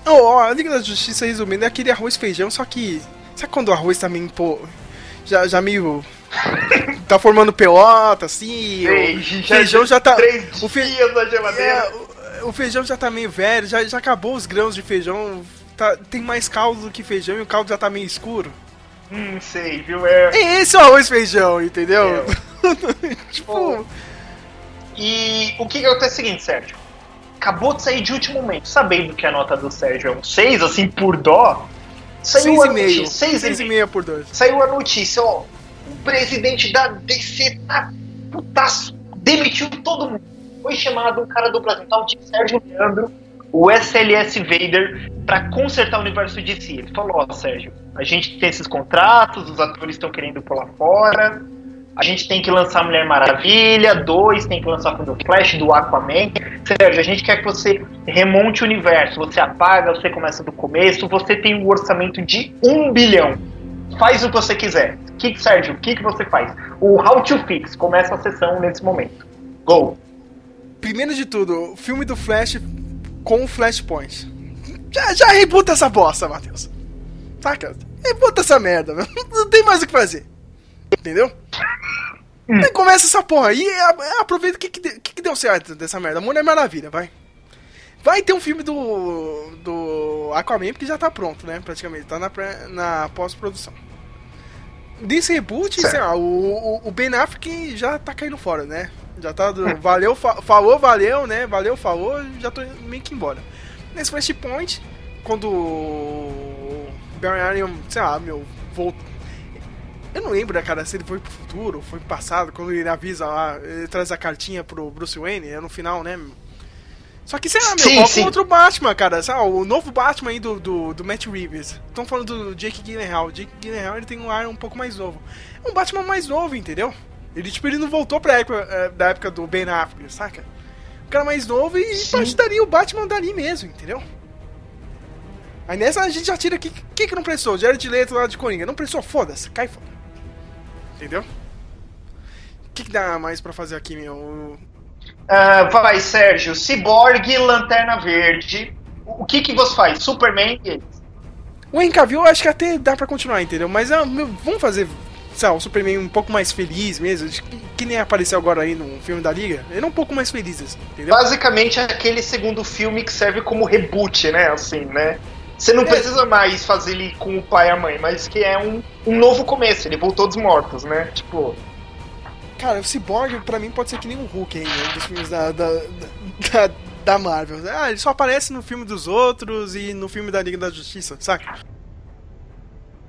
Ó, ó, a Liga da Justiça, resumindo, é aquele arroz feijão, só que. Sabe quando o arroz tá meio, pô. Já, já meio. tá formando pelota, assim. Sei, o feijão já tá. Três O fe- dias na geladeira. É, o, o feijão já tá meio velho, já, já acabou os grãos de feijão. Tá, tem mais caldo do que feijão e o caldo já tá meio escuro. Hum, sei, viu? É. É esse o arroz e feijão, entendeu? tipo. E o que acontece é o seguinte, Sérgio? Acabou de sair de último momento, sabendo que a nota do Sérgio é um 6, assim, por dó. Saiu 6,5. a notícia, 6 e meio. 6,5 por 2. Saiu a notícia, ó. O presidente da DC tá putaço, demitiu todo mundo. Foi chamado um cara do Brasil, tal de Sérgio Leandro, o SLS Vader, pra consertar o universo DC. Ele falou, ó, Sérgio, a gente tem esses contratos, os atores estão querendo pular fora, a gente tem que lançar Mulher Maravilha, dois, tem que lançar o Flash, do Aquaman. Sérgio, a gente quer que você remonte o universo. Você apaga, você começa do começo, você tem um orçamento de um bilhão. Faz o que você quiser. Que, Sérgio, o que, que você faz? O How to Fix começa a sessão nesse momento. Go! Primeiro de tudo, o filme do Flash com o Flashpoint. Já, já rebuta essa bosta, Matheus. Saca? Rebuta essa merda, meu. Não tem mais o que fazer. Entendeu? Aí começa essa porra aí, a- aproveita o que, que, de- que, que deu certo dessa merda. Mulher Maravilha, vai. Vai ter um filme do, do Aquaman, porque já tá pronto, né? Praticamente, tá na, pré- na pós-produção. Desse reboot, Certo. sei lá, o, o, o Ben Affleck já tá caindo fora, né? Já tá do, valeu, fa- falou, valeu, né? Valeu, falou, já tô meio que embora. Nesse Flashpoint, quando o Barry Allen, sei lá, meu, voltou. Eu não lembro, né, cara, se ele foi pro futuro foi pro passado, quando ele avisa lá, ele traz a cartinha pro Bruce Wayne, é no final, né? Só que, sei lá, meu, Sim, outro Batman, cara? Sei lá, o novo Batman aí do, do, do Matt Reeves. Estão falando do Jake Gyllenhaal. O Jake Gyllenhaal, ele tem um ar um pouco mais novo. É um Batman mais novo, entendeu? Ele, tipo, ele não voltou pra época, eh, da época do Ben Affleck, saca? O cara mais novo e Sim. o Batman dali mesmo, entendeu? Aí nessa a gente já tira aqui. Quem que não prestou? Jared Leto lá de Coringa. Não prestou? Foda-se, cai fora. Entendeu? O que, que dá mais pra fazer aqui, meu? Ah, vai, Sérgio. Cyborg, Lanterna Verde. O que, que você faz? Superman? e eles? O Henry Cavill eu acho que até dá pra continuar, entendeu? Mas ah, meu, vamos fazer, sei lá, o Superman um pouco mais feliz mesmo, que, que nem apareceu agora aí no filme da Liga. Ele é um pouco mais feliz, assim, entendeu? Basicamente é aquele segundo filme que serve como reboot, né? Assim, né? Você não É. precisa mais fazer ele com o pai e a mãe, mas que é um, um novo começo. Ele voltou dos mortos, né? Tipo, Cara, o Cyborg pra mim pode ser que nem o Hulk ainda, né, dos filmes da, da, da, da Marvel. Ah, ele só aparece no filme dos outros e no filme da Liga da Justiça, saca?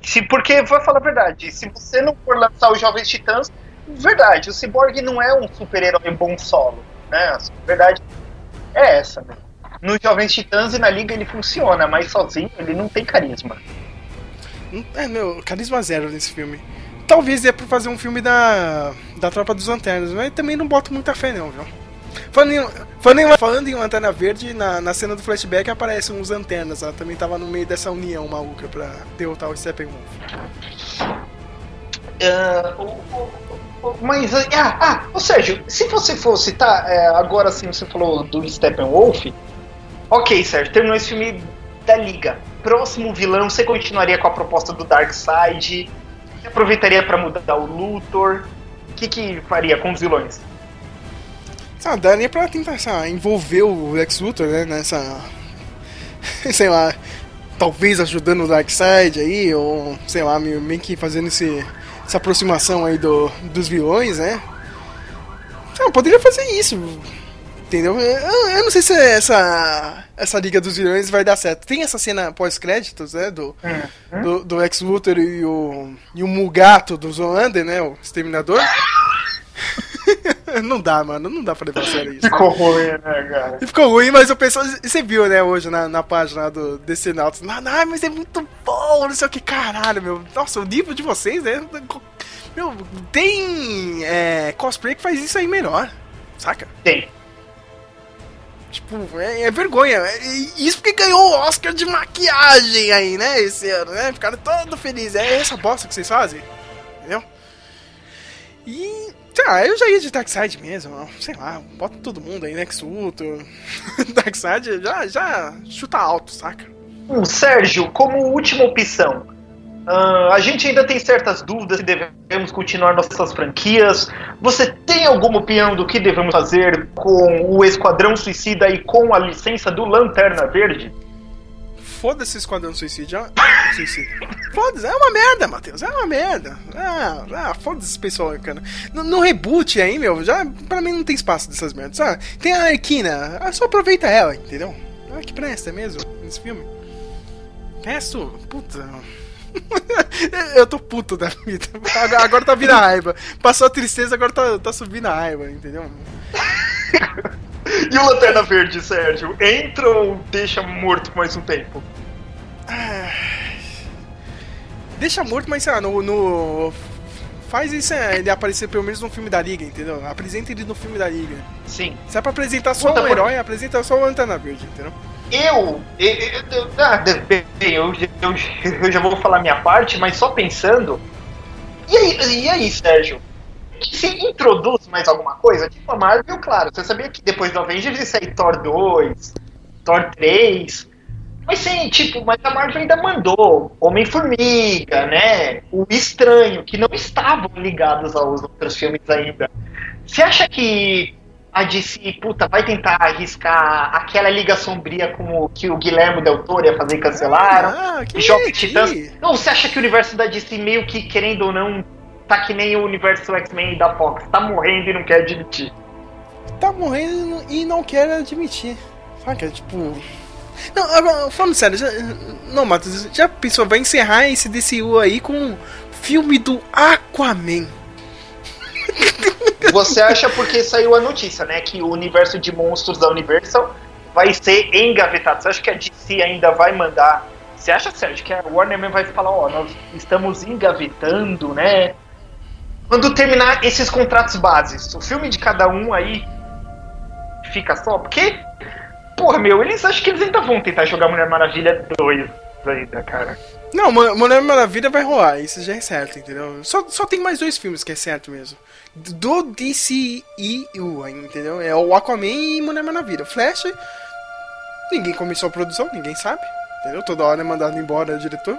Se, porque, vou falar a verdade, se você não for lançar os Jovens Titãs, verdade, o Cyborg não é um super-herói bom solo, né? A verdade é essa, né? Nos Jovens Titãs e na Liga ele funciona, mas sozinho ele não tem carisma. Não- É, meu, carisma zero nesse filme. Talvez dê pra fazer um filme da, da Tropa dos Lanternas, mas também não boto muita fé não, viu? Falando em, falando em, falando em Verde, na, na cena do flashback aparecem uns lanternas, ela também tava no meio dessa união maluca pra derrotar o Steppenwolf. O- o- Mas, ah, ah, ô Sérgio, se você fosse, tá, é, agora sim você falou do Steppenwolf, ok, Sérgio, terminou esse filme da Liga. Próximo vilão, você continuaria com a proposta do Darkseid? Aproveitaria para mudar o Luthor? O que que faria com os vilões? Ah, daria pra tentar sabe, envolver o Lex Luthor, né, nessa... sei lá, talvez ajudando o Darkseid aí, ou sei lá, meio que fazendo esse, essa aproximação aí do, dos vilões, né? Não, poderia fazer isso, entendeu? Eu, eu, não sei se essa, essa Liga dos Vilões vai dar certo. Tem essa cena pós-créditos, né, do, uhum. do, do Lex Luthor e o, e o Mugato do Zoander, né, o Exterminador. não dá, mano. Não dá pra levar a sério isso. Ficou ruim, né, cara? Ficou ruim, mas o pessoal. Você viu, né, hoje na, na página do DC Nauts. Não, não, mas é muito bom, não sei o que. Caralho, meu. Nossa, o nível de vocês, né? Meu, tem é, cosplay que faz isso aí melhor. Saca? Tem. Tipo, é, é vergonha. É, isso porque ganhou o Oscar de maquiagem aí, né? Esse ano, né? Ficaram todo felizes. É essa bosta que vocês fazem. Entendeu? E ah, eu já ia de Darkseid mesmo, sei lá, bota todo mundo aí, Lex Luthor, Darkseid, já, já chuta alto, saca? Hum, Sérgio, como última opção, uh, a gente ainda tem certas dúvidas se devemos continuar nossas franquias. Você tem alguma opinião do que devemos fazer com o Esquadrão Suicida e com a licença do Lanterna Verde? Foda-se Esquadrão Suicida. Suicida. Foda-se, é uma merda, Matheus. É uma merda. Ah, ah foda-se pessoal, cara. No, no, reboot aí, meu, já pra mim não tem espaço dessas merdas. Ah, tem a Arquina, ah, só aproveita ela, entendeu? Ah, que presta mesmo nesse filme. Resto, puta. eu tô puto da vida. Agora tá vindo a raiva. Passou a tristeza, agora tá, tá subindo a raiva, entendeu? E o Lanterna Verde, Sérgio? Entra ou deixa morto por mais um tempo? Deixa morto, mas sei lá, no, no. Faz isso é, ele aparecer pelo menos no filme da Liga, entendeu? Apresenta ele no filme da Liga. Sim. Se é pra apresentar só Puta, um herói, apresenta só o Lanterna Verde, entendeu? Eu, eu, eu, ah, bem, eu, eu, eu já vou falar minha parte, mas só pensando. E aí, e aí Sérgio? Se introduz mais alguma coisa, tipo a Marvel, claro, você sabia que depois do Avengers ia sair Thor 2, Thor 3, mas sim, tipo, mas a Marvel ainda mandou Homem-Formiga, né? O Estranho, que não estavam ligados aos outros filmes ainda. Você acha que a DC, puta, vai tentar arriscar aquela Liga Sombria como que o Guilherme Del Toro ia fazer e cancelaram? Ah, que Jovem Titãs. Não, você acha que o universo da DC meio que, querendo ou não, tá que nem o universo X-Men da Fox, tá morrendo e não quer admitir. Tá morrendo e não quer admitir. Saca? Tipo. Não, agora, falando sério, já, não, Matheus, já pensou, vai encerrar esse DCU aí com um filme do Aquaman. Você acha porque saiu a notícia, né? Que o universo de monstros da Universal vai ser engavetado. Você acha que a DC ainda vai mandar. Você acha, Sérgio, que a Warner vai falar, ó, nós estamos engavetando, né? Quando terminar esses contratos bases, o filme de cada um aí fica só, porque, porra, meu, eles acham que eles ainda vão tentar jogar Mulher Maravilha 2 ainda, cara. Não, Mulher Maravilha vai rolar, isso já é certo, entendeu? Só, só tem mais dois filmes que é certo mesmo. Do DCEU, entendeu? É o Aquaman e Mulher Maravilha. Flash, ninguém começou a produção, ninguém sabe, entendeu? Toda hora é mandado embora o diretor.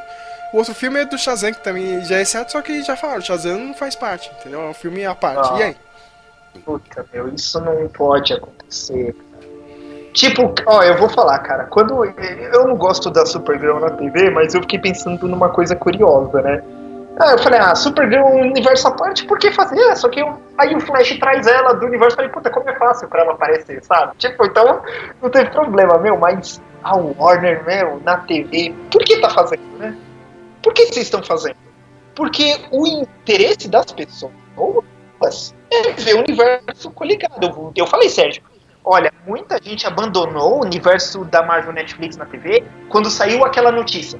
O outro filme é do Shazam, que também já é certo, só que já falaram, Shazam não faz parte, entendeu? É um filme à parte. Ah. E aí? Puta, meu, isso não pode acontecer. Tipo, ó, eu vou falar, cara, quando. Eu não gosto da Supergirl na TV, mas eu fiquei pensando numa coisa curiosa, né? Ah, eu falei, ah, Supergirl é um universo à parte, por que fazer? É, só que eu, aí o Flash traz ela do universo, falei, puta, como é fácil pra ela aparecer, sabe? Tipo, então não teve problema, meu, mas a Warner, meu, na TV, por que tá fazendo, né? Por que vocês estão fazendo? Porque o interesse das pessoas é ver o universo coligado. Eu falei, Sérgio, olha, muita gente abandonou o universo da Marvel Netflix na TV quando saiu aquela notícia.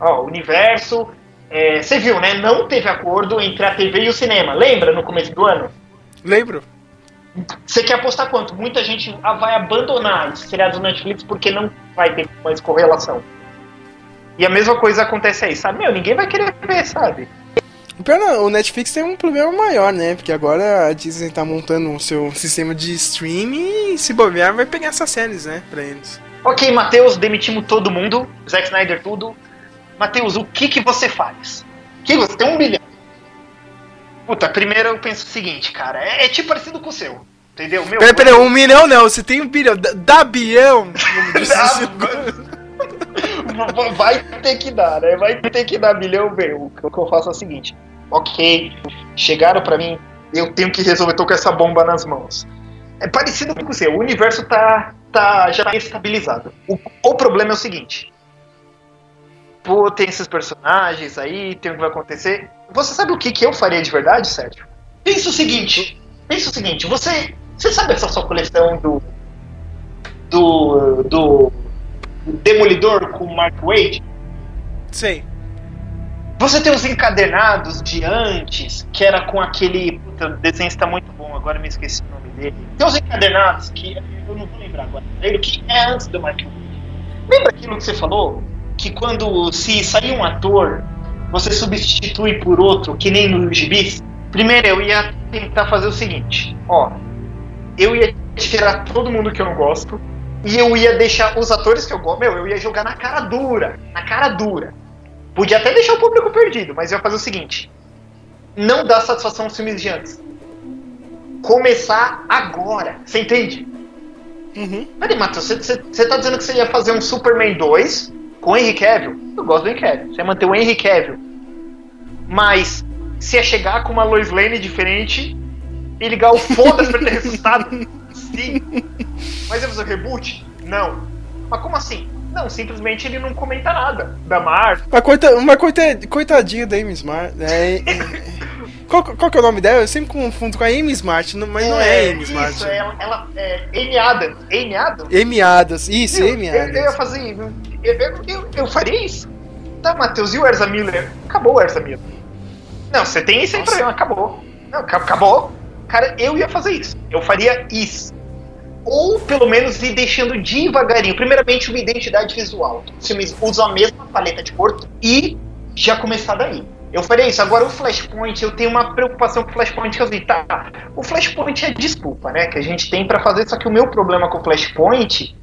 Ó, o universo. É, você viu, né? Não teve acordo entre a TV e o cinema. Lembra no começo do ano? Lembro. Você quer apostar quanto? Muita gente vai abandonar os seriados do Netflix porque não vai ter mais correlação. E a mesma coisa acontece aí, sabe? Meu, ninguém vai querer ver, sabe? Não, o Netflix tem um problema maior, né? Porque agora a Disney tá montando o seu sistema de streaming e se bobear vai pegar essas séries, né? Pra eles. Ok, Matheus, demitimos todo mundo. Zack Snyder, tudo. Matheus, o que que você faz? Que você tem um milhão. Puta, primeiro eu penso o seguinte, cara. É, é tipo parecido com o seu. Entendeu? Meu, Peraí, peraí, um milhão não, você tem um bilhão. Da, da bilhão! como disse vai ter que dar, né? Vai ter que dar milhão, meu. O que eu faço é o seguinte: ok, chegaram pra mim, eu tenho que resolver, tô com essa bomba nas mãos. É parecido com seu, o universo tá, tá já tá estabilizado. O, o problema é o seguinte: pô, tem esses personagens aí, tem o que vai acontecer. Você sabe o que, que eu faria de verdade, Sérgio? Pensa o seguinte: pensa o seguinte, você, você sabe essa sua coleção do. do. do. Demolidor com o Mark Wade? Sei. Você tem os encadernados de antes, que era com aquele. Puta, o desenho está muito bom, agora me esqueci o nome dele. Tem os encadernados, que eu não vou lembrar agora, ele que é antes do Mark Wade. Lembra aquilo que você falou? Que quando se sair um ator, você substitui por outro, que nem no gibis? Primeiro eu ia tentar fazer o seguinte: ó, eu ia tirar todo mundo que eu não gosto, e eu ia deixar os atores que eu gosto, meu, eu ia jogar na cara dura, na cara dura. Podia até deixar o público perdido, mas eu ia fazer o seguinte: não dá satisfação aos filmes de antes. Começar agora, você entende? Uhum. Peraí, Matheus, você, tá dizendo que você ia fazer um Superman 2 com o Henry Cavill? Eu gosto do Henry Cavill. Você ia manter o Henry Cavill. Mas se ia chegar com uma Lois Lane diferente e ligar o foda-se pra ter ressuscitado? Sim. Mas ia fazer o reboot? Não. Mas como assim? Não, simplesmente ele não comenta nada da Marvel. Mas, coita, mas coita, coitadinha da Amy Smart. É, é, qual, qual que é o nome dela? Eu sempre confundo com a Amy Smart, mas não é Amy Smart. Isso, ela, ela é Amy Adams. Amy Adams? Amy Adams, isso, Meu, Amy eu, eu ia Adams. fazer. Eu, eu, eu, eu faria isso. Tá, Matheus, e o Erza Miller? Acabou o Erza Miller. Não, você tem esse aí problema, acabou. Não, aca- acabou. Cara, eu ia fazer isso. Eu faria isso. Ou pelo menos ir deixando devagarinho. Primeiramente, uma identidade visual. Filmes usam a mesma paleta de cor e já começar daí. Eu faria isso. Agora, o Flashpoint, eu tenho uma preocupação com o Flashpoint que eu vi. Tá, o Flashpoint é desculpa, né? Que a gente tem pra fazer. Só que o meu problema com o Flashpoint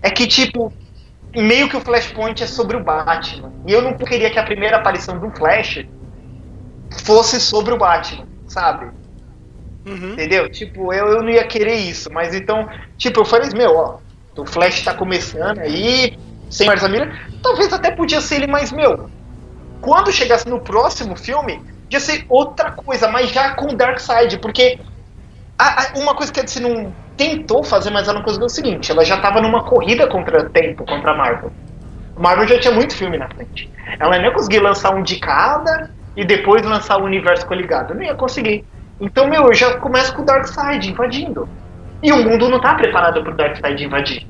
é que, tipo, meio que o Flashpoint é sobre o Batman. E eu não queria que a primeira aparição do Flash fosse sobre o Batman, sabe? Uhum. Entendeu? Tipo, eu, eu não ia querer isso, mas então, tipo, eu falei, meu, ó, o Flash tá começando aí, sem Marza Miller, talvez até podia ser ele, mas, meu, quando chegasse no próximo filme, ia ser outra coisa, mas já com Darkseid, porque a- a- uma coisa que a DC não tentou fazer, mas uma coisa que é o seguinte, ela já tava numa corrida contra tempo, contra a Marvel. A Marvel já tinha muito filme na frente. Ela não ia conseguir lançar um de cada e depois lançar o universo coligado. Não ia conseguir. Então, meu, eu já começo com o Darkseid invadindo. E o mundo não tá preparado pro Darkseid invadir.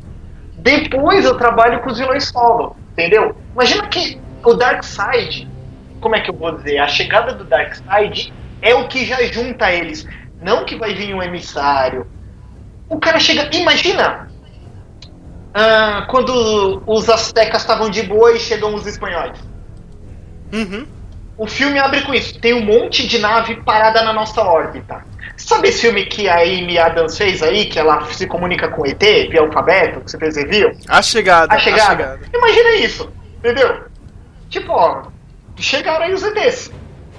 Depois eu trabalho com os vilões solo, entendeu? Imagina que o Darkseid, como é que eu vou dizer? A chegada do Darkseid é o que já junta eles. Não que vai vir um emissário. O cara chega. Imagina! ah, quando os astecas estavam de boa e chegam os espanhóis. Uhum. O filme abre com isso. Tem um monte de nave parada na nossa órbita. Sabe esse filme que a Amy Adams fez aí, que ela se comunica com o ET via alfabeto, que vocês viram? A chegada. A chegada. Imagina isso, entendeu? Tipo, ó, chegaram aí os ETs.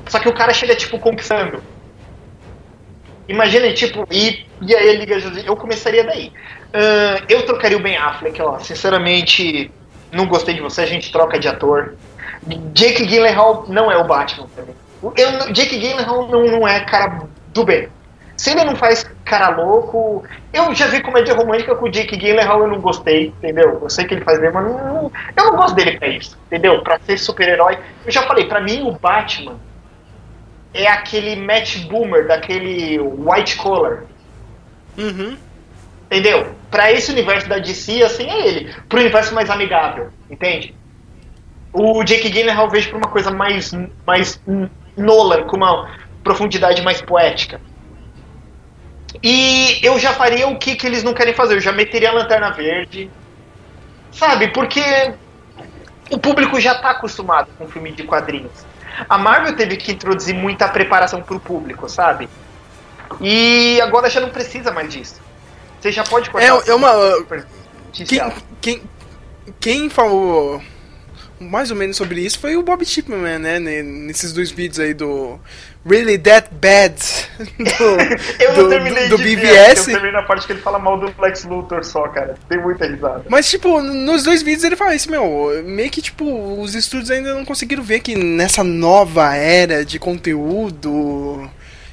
Só que o cara chega, tipo, conquistando. Imagina, tipo, e, e aí ele liga, eu começaria daí. Ahn, eu trocaria o Ben Affleck, ó, sinceramente, não gostei de você, a gente troca de ator. Jake Gyllenhaal não é o Batman pra mim. Eu, Jake Gyllenhaal não, não é cara do bem. Se ele não faz cara louco. Eu já vi comédia romântica com o Jake Gyllenhaal, eu não gostei, entendeu? Eu sei que ele faz bem, mas não, eu não gosto dele pra isso, entendeu? Pra ser super-herói. Eu já falei, pra mim o Batman é aquele Matt Boomer, daquele White Collar. Uhum. Entendeu? Pra esse universo da DC, assim é ele. Pro universo mais amigável, entende? O Jake Gyllenhaal eu vejo pra uma coisa mais, mais Nolan, com uma profundidade mais poética. E eu já faria o que, que eles não querem fazer. Eu já meteria a Lanterna Verde. Sabe? Porque o público já tá acostumado com filme de quadrinhos. A Marvel teve que introduzir muita preparação pro público, sabe? E agora já não precisa mais disso. Você já pode cortar. É, é uma. Quem, Quem... quem, quem falou mais ou menos sobre isso foi o Bob Chipman, né? ne- Nesses dois vídeos aí do Really That Bad do, Eu não do, terminei do, do de ver. Eu terminei na parte que ele fala mal do Lex Luthor só, cara. Tem muita risada. Mas, tipo, nos dois vídeos ele fala isso, meu, meio que, tipo, os estúdios ainda não conseguiram ver que nessa nova era de conteúdo,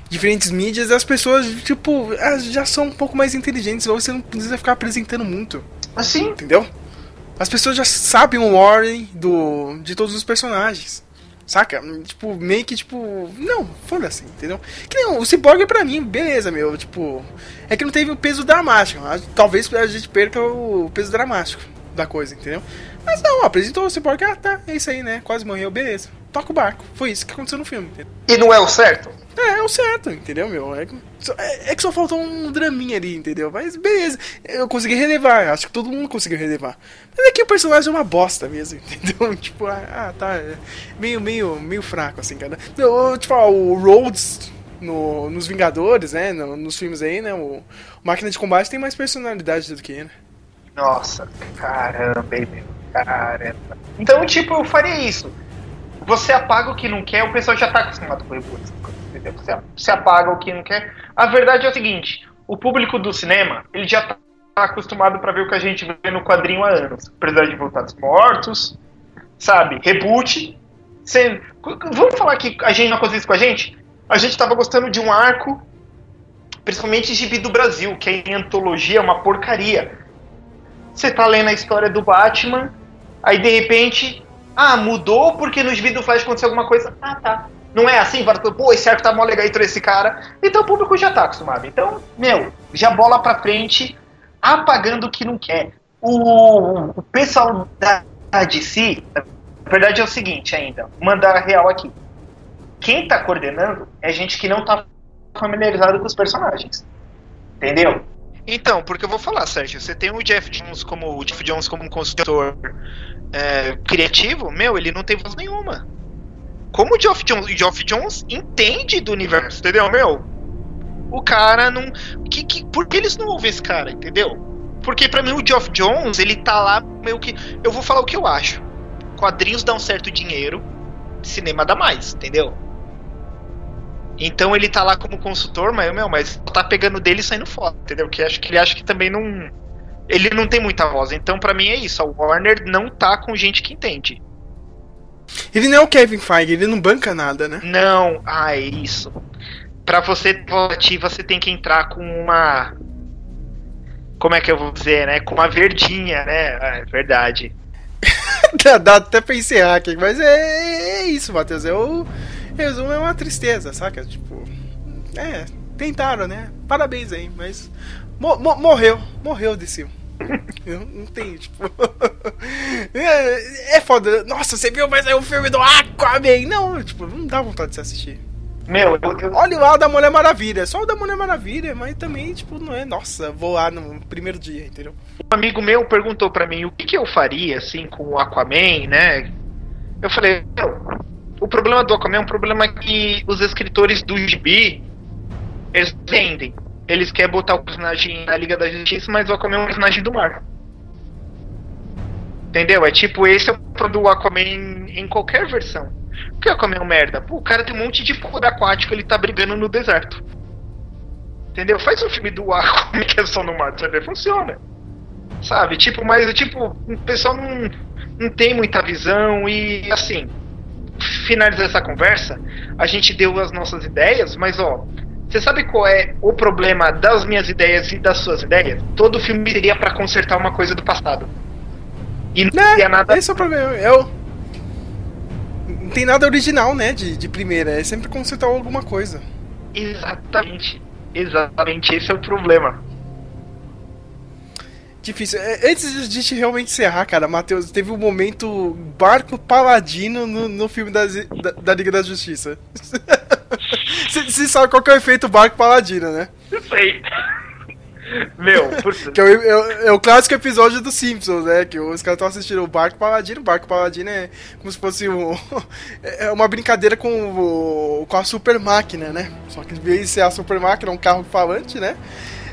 diferentes mídias, as pessoas, tipo, já são um pouco mais inteligentes, ou você não precisa ficar apresentando muito, Assim, entendeu? As pessoas já sabem o ordem do, de todos os personagens. Saca? Tipo, meio que tipo. Não, foda-se, entendeu? Que nem o Cyborg pra mim, beleza, meu. Tipo. É que não teve o peso dramático. Talvez a gente perca o peso dramático da coisa, entendeu? Mas não, apresentou o Cyborg, ah tá, é isso aí, né? Quase morreu, beleza. Toca o barco. Foi isso que aconteceu no filme, entendeu? e não é o certo? É, é o certo, entendeu, meu? É, que só- é- é que só faltou um draminha ali, entendeu? Mas beleza, eu consegui relevar, acho que todo mundo conseguiu relevar. Mas é que o personagem é uma bosta mesmo, entendeu? Tipo, ah, ah, tá, é meio, meio, meio fraco, assim, cara. Eu, tipo, ó, o Rhodes no, nos Vingadores, né, no- nos filmes aí, né, o, o Máquina de Combate tem mais personalidade do que ele. Nossa, caramba, meu. Caramba. Então, tipo, eu faria isso. Você apaga o que não quer, o pessoal já tá acostumado com reboot. Entendeu? Você, você apaga o que não quer. A verdade é o seguinte: o público do cinema, ele já tá acostumado pra ver o que a gente vê no quadrinho há anos. Apesar de voltar dos mortos, sabe? Reboot. Você- Vamos falar que a gente não aconteceu isso com a gente? A gente tava gostando de um arco, principalmente Gibi do Brasil, que é em antologia, é uma porcaria. Você tá lendo a história do Batman, aí de repente, ah, mudou porque no gibi do Flash aconteceu alguma coisa. Ah, tá. Não é assim, pô, esse arco tá mó legal entre esse cara. Então o público já tá acostumado. Então, meu, já bola pra frente, apagando o que não quer. O, o pessoal da DC, na verdade é o seguinte ainda, mandar a real aqui. Quem tá coordenando é gente que não tá familiarizado com os personagens. Entendeu? Então, porque eu vou falar, Sérgio, você tem o Jeff Jones como o Jeff Jones como um consultor é, criativo, meu, ele não tem voz nenhuma. Como o Geoff Jones, o Geoff Jones entende do universo, entendeu, meu? O cara não, que, que, por que eles não ouvem esse cara, entendeu? Porque pra mim o Geoff Jones, ele tá lá meio que, eu vou falar o que eu acho. Quadrinhos dão certo dinheiro, cinema dá mais, entendeu? Então ele tá lá como consultor, mas, meu, mas tá pegando dele e saindo fora, entendeu? Que acho que ele acha que também não. Ele não tem muita voz. Então, pra mim, é isso. A Warner não tá com gente que entende. Ele não é o Kevin Feige, ele não banca nada, né? Não, ah, é isso. Pra você ter voz ativa, você tem que entrar com uma. Como é que eu vou dizer, né? Com uma verdinha, né? Ah, é verdade. dá, dá até pra encerrar aqui, mas é, é isso, Matheus. É o resumo é uma tristeza, saca? Tipo, é, tentaram, né? Parabéns aí, mas mo- mo- morreu, morreu desse. Eu não tenho, tipo. é, é foda. Nossa, você viu mais aí o filme do Aquaman? Não, tipo, não dá vontade de se assistir. Meu, eu, Olha lá o da Mulher Maravilha, só o da Mulher Maravilha, mas também, tipo, não é, nossa, vou lá no primeiro dia, entendeu? Um amigo meu perguntou pra mim o que, que eu faria, assim, com o Aquaman, né? Eu falei, meu, o problema do Aquaman é um problema que os escritores do gibi eles vendem. Eles querem botar o personagem na Liga da Justiça, mas o Aquaman é um personagem do mar. Entendeu? É tipo, esse é o do Aquaman em qualquer versão. Por que o Aquaman é merda? Pô, o cara tem um monte de poder aquático, ele tá brigando no deserto. Entendeu? Faz um filme do Aquaman que é só no mar, ver, funciona. Sabe? Tipo, mas tipo, o pessoal não, não tem muita visão e assim, finalizar essa conversa, a gente deu as nossas ideias, mas ó, você sabe qual é o problema das minhas ideias e das suas ideias? Todo filme seria pra consertar uma coisa do passado. E não Né? seria nada. Esse é o problema. É o... Não tem nada original, né? De, de primeira. É sempre consertar alguma coisa. Exatamente. Exatamente, esse é o problema. Difícil. É, Antes de a gente realmente encerrar, cara, Matheus, teve um momento barco paladino no, no filme da, da, da Liga da Justiça. Você sabe qual que é o efeito barco paladino, né? Não sei. Meu, putz, Que é o, é é o clássico episódio dos Simpsons, né? Que os caras estão assistindo o Barco Paladino. O Barco Paladino é como se fosse um, é uma brincadeira com, o, com a super máquina, né? Só que em vez de ser a super máquina, é um carro falante, né?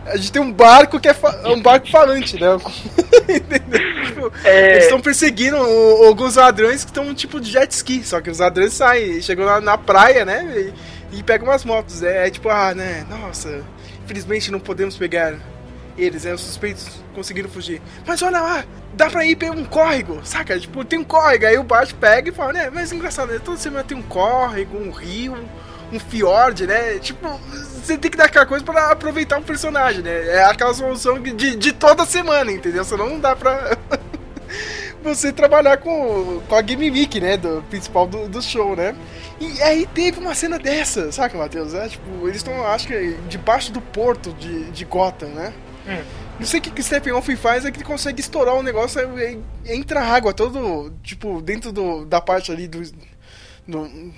A gente tem um barco que é, é um barco falante, né? Entendeu? Tipo, É. Eles estão perseguindo alguns ladrões que estão tipo de jet ski. Só que os ladrões saem, chegam na, na praia, né? E, e pegam umas motos. É, é tipo, ah, né? Nossa, infelizmente não podemos pegar eles, né? Os suspeitos conseguiram fugir. Mas olha lá, dá pra ir pelo um córrego, saca? Tipo, tem um córrego. Aí o Bart pega e fala, né? Mas engraçado, né? Toda semana tem um córrego, um rio, um fiord, né? Tipo, você tem que dar aquela coisa pra aproveitar o personagem, né? É aquela solução de, de toda semana, entendeu? Senão não dá pra. você trabalhar com, com a gimmick, né? Do principal do, do show, né? E aí teve uma cena dessa, saca, Matheus? É, tipo, eles estão, acho que, debaixo do porto de, de Gotham, né? Hum. Não sei o que, que o Steppenwolf faz, é que ele consegue estourar o negócio e e entra água todo, tipo, dentro do, da parte ali do, do-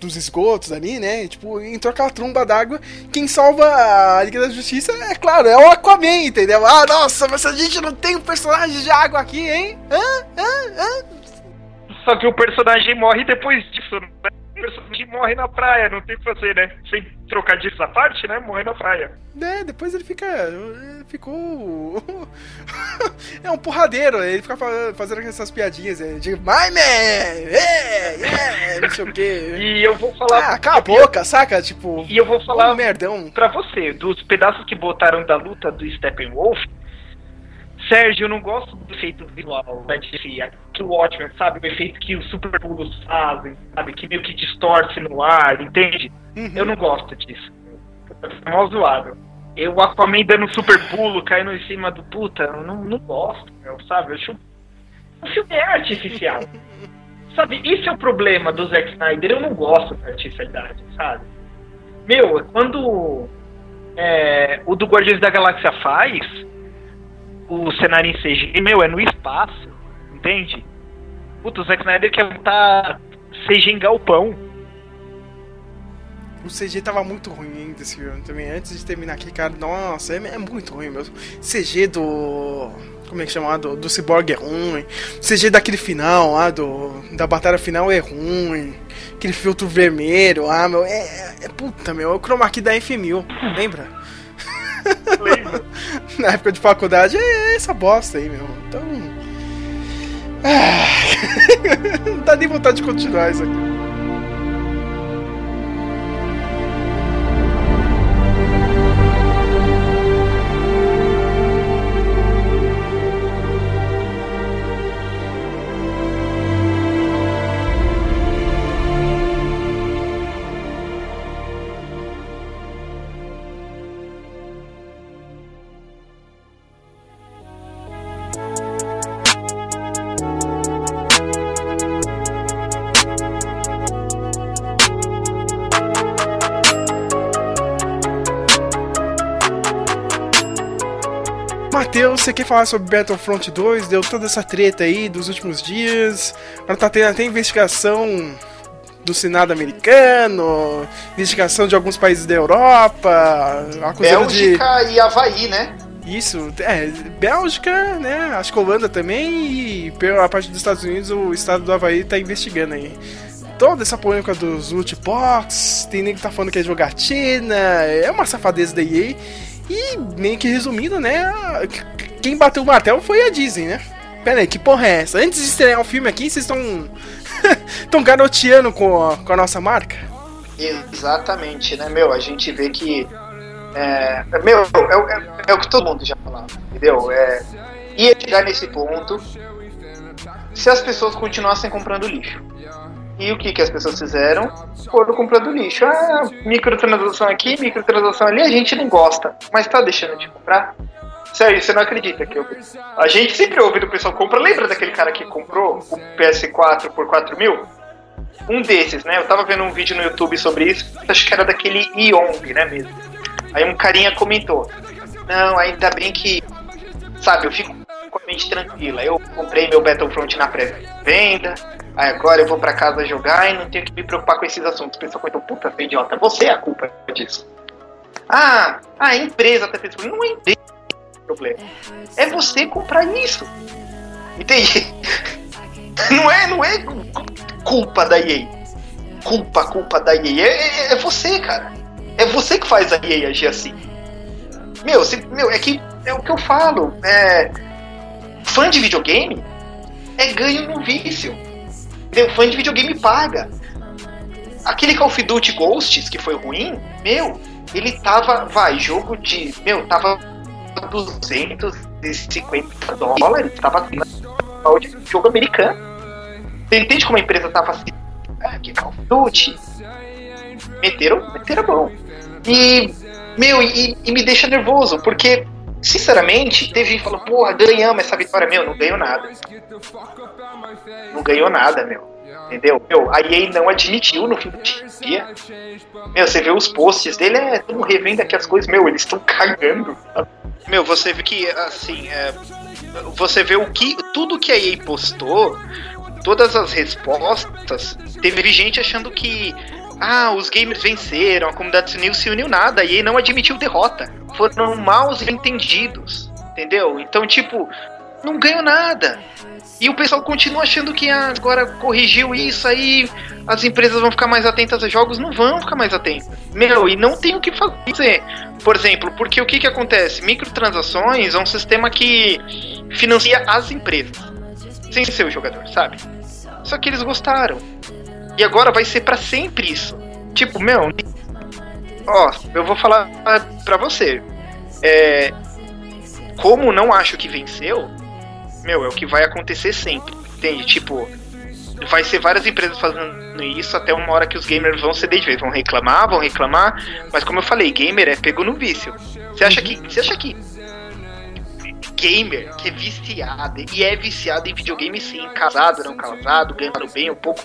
dos esgotos ali, né? Tipo, entrou aquela tromba d'água. Quem salva a Liga da Justiça, é claro, é o Aquaman, entendeu? Ah, nossa, mas a gente não tem um personagem de água aqui, hein? Hã? Hã? Hã? Só que o personagem morre depois disso, né? O personagem morre na praia, não tem o que fazer, né? Sem trocar disso à parte, né? Morrer na praia. É, depois ele fica. Ficou. é um porradeiro, ele fica fa- fazendo essas piadinhas é, de My man! É, é, não sei o quê. E eu vou falar. Ah, cala a boca, saca? Tipo, E eu vou falar um merdão. pra você, dos pedaços que botaram da luta do Steppenwolf, Sérgio, eu não gosto do efeito visual da DC, que o Watchmen, sabe? O efeito que os super pulos fazem, sabe? Que meio que distorce no ar, entende? Uhum. Eu não gosto disso. É mal zoado. Eu, o Aquaman dando super pulo, caindo em cima do puta, eu não, não gosto, meu, sabe? Eu acho. O filme é artificial. sabe, esse é o problema do Zack Snyder. Eu não gosto da artificialidade, sabe? Meu, quando é, o do Guardiões da Galáxia faz, o cenário em CG, meu, é no espaço, entende? Puta, o Zack Snyder quer botar CG em galpão. O CG tava muito ruim desse filme também. Antes de terminar aqui, cara, nossa, é, é muito ruim mesmo. CG do. Como é que chama? lá? Do, do Cyborg é ruim. CG daquele final lá, do, da batalha final é ruim. Aquele filtro vermelho, ah, meu. É, é, é puta, meu. É o chroma key da F1000, lembra? Lembra? Na época de faculdade é essa bosta aí, meu. Então. Ah, não dá nem vontade de continuar isso aqui. Falar sobre Battlefront 2? Deu toda essa treta aí dos últimos dias. Agora tá tendo até investigação do Senado americano, investigação de alguns países da Europa, acusando de. Bélgica e Havaí, né? Isso, é, Bélgica, né? Acho que Holanda também e pela parte dos Estados Unidos o estado do Havaí tá investigando aí. Toda essa polêmica dos loot box, tem nego que tá falando que é jogatina, é uma safadeza da EA. E meio que resumindo, né? Quem bateu o martelo foi a Disney, né? Pera aí, que porra é essa? Antes de estrear o filme aqui, vocês estão. estão garoteando com a, com a nossa marca? Exatamente, né, meu? A gente vê que. É, meu, é, é- é o que todo mundo já falava, entendeu? É, ia chegar nesse ponto se as pessoas continuassem comprando lixo. E o que, que as pessoas fizeram? Foram comprando lixo. Ah, microtransação aqui, microtransação ali, a gente não gosta. Mas tá deixando de comprar? Sério, você não acredita que eu... A gente sempre ouve do pessoal compra. Lembra daquele cara que comprou o PS4 por 4 mil? Um desses, né? Eu tava vendo um vídeo no YouTube sobre isso. Acho que era daquele Yong, né mesmo? Aí um carinha comentou: Não, ainda bem que. Sabe, eu fico com a mente tranquila. Eu comprei meu Battlefront na pré-venda. Aí agora eu vou pra casa jogar e não tenho que me preocupar com esses assuntos. O pessoal comentou: Puta, seu idiota, você é a culpa disso. Ah, a empresa tá fez Não é empresa problema. É você comprar isso. Entende? Não é, não é culpa da EA. Culpa, culpa da EA. É, é, é você, cara. É você que faz a EA agir assim. Meu, se, meu, é que é o que eu falo. É, fã de videogame é ganho no vício. Entendeu? Fã de videogame paga. Aquele Call of Duty Ghosts, que foi ruim, meu, ele tava, vai, jogo de, meu, tava 250 dólares, tava assim, de jogo americano. Você entende como a empresa tava assim? Ah, que Call of Duty. Meteram, meteram mão. E, meu, e, e me deixa nervoso, porque Sinceramente, teve gente falou, porra, ganhamos essa vitória. Meu, não ganhou nada. Não ganhou nada, meu. Entendeu? Meu, a EA não admitiu no fim do dia. Meu, você vê os posts dele, é tudo revendo aqui as coisas. Meu, eles estão cagando. Meu, você vê que, assim, é, você vê o que. Tudo que a EA postou, todas as respostas, teve gente achando que ah, os gamers venceram, a comunidade se uniu, se uniu nada, e não admitiu derrota. Foram maus entendidos, entendeu? Então, tipo, não ganhou nada. E o pessoal continua achando que ah, agora corrigiu isso aí, as empresas vão ficar mais atentas a jogos, não vão ficar mais atentas. Meu, e não tem o que fazer. Por exemplo, porque o que, que acontece? Microtransações é um sistema que financia as empresas, sem ser o jogador, sabe? Só que eles gostaram. E agora vai ser para sempre isso. Tipo, meu. Ó, eu vou falar pra você. É, como não acho que venceu, meu, é o que vai acontecer sempre. Entende? Tipo, vai ser várias empresas fazendo isso até uma hora que os gamers vão ceder de vez. Vão reclamar, vão reclamar. Mas como eu falei, gamer é pego no vício. Você acha que. Você acha que gamer que é viciado e é viciado em videogame sim, casado, não casado, ganhando bem um pouco.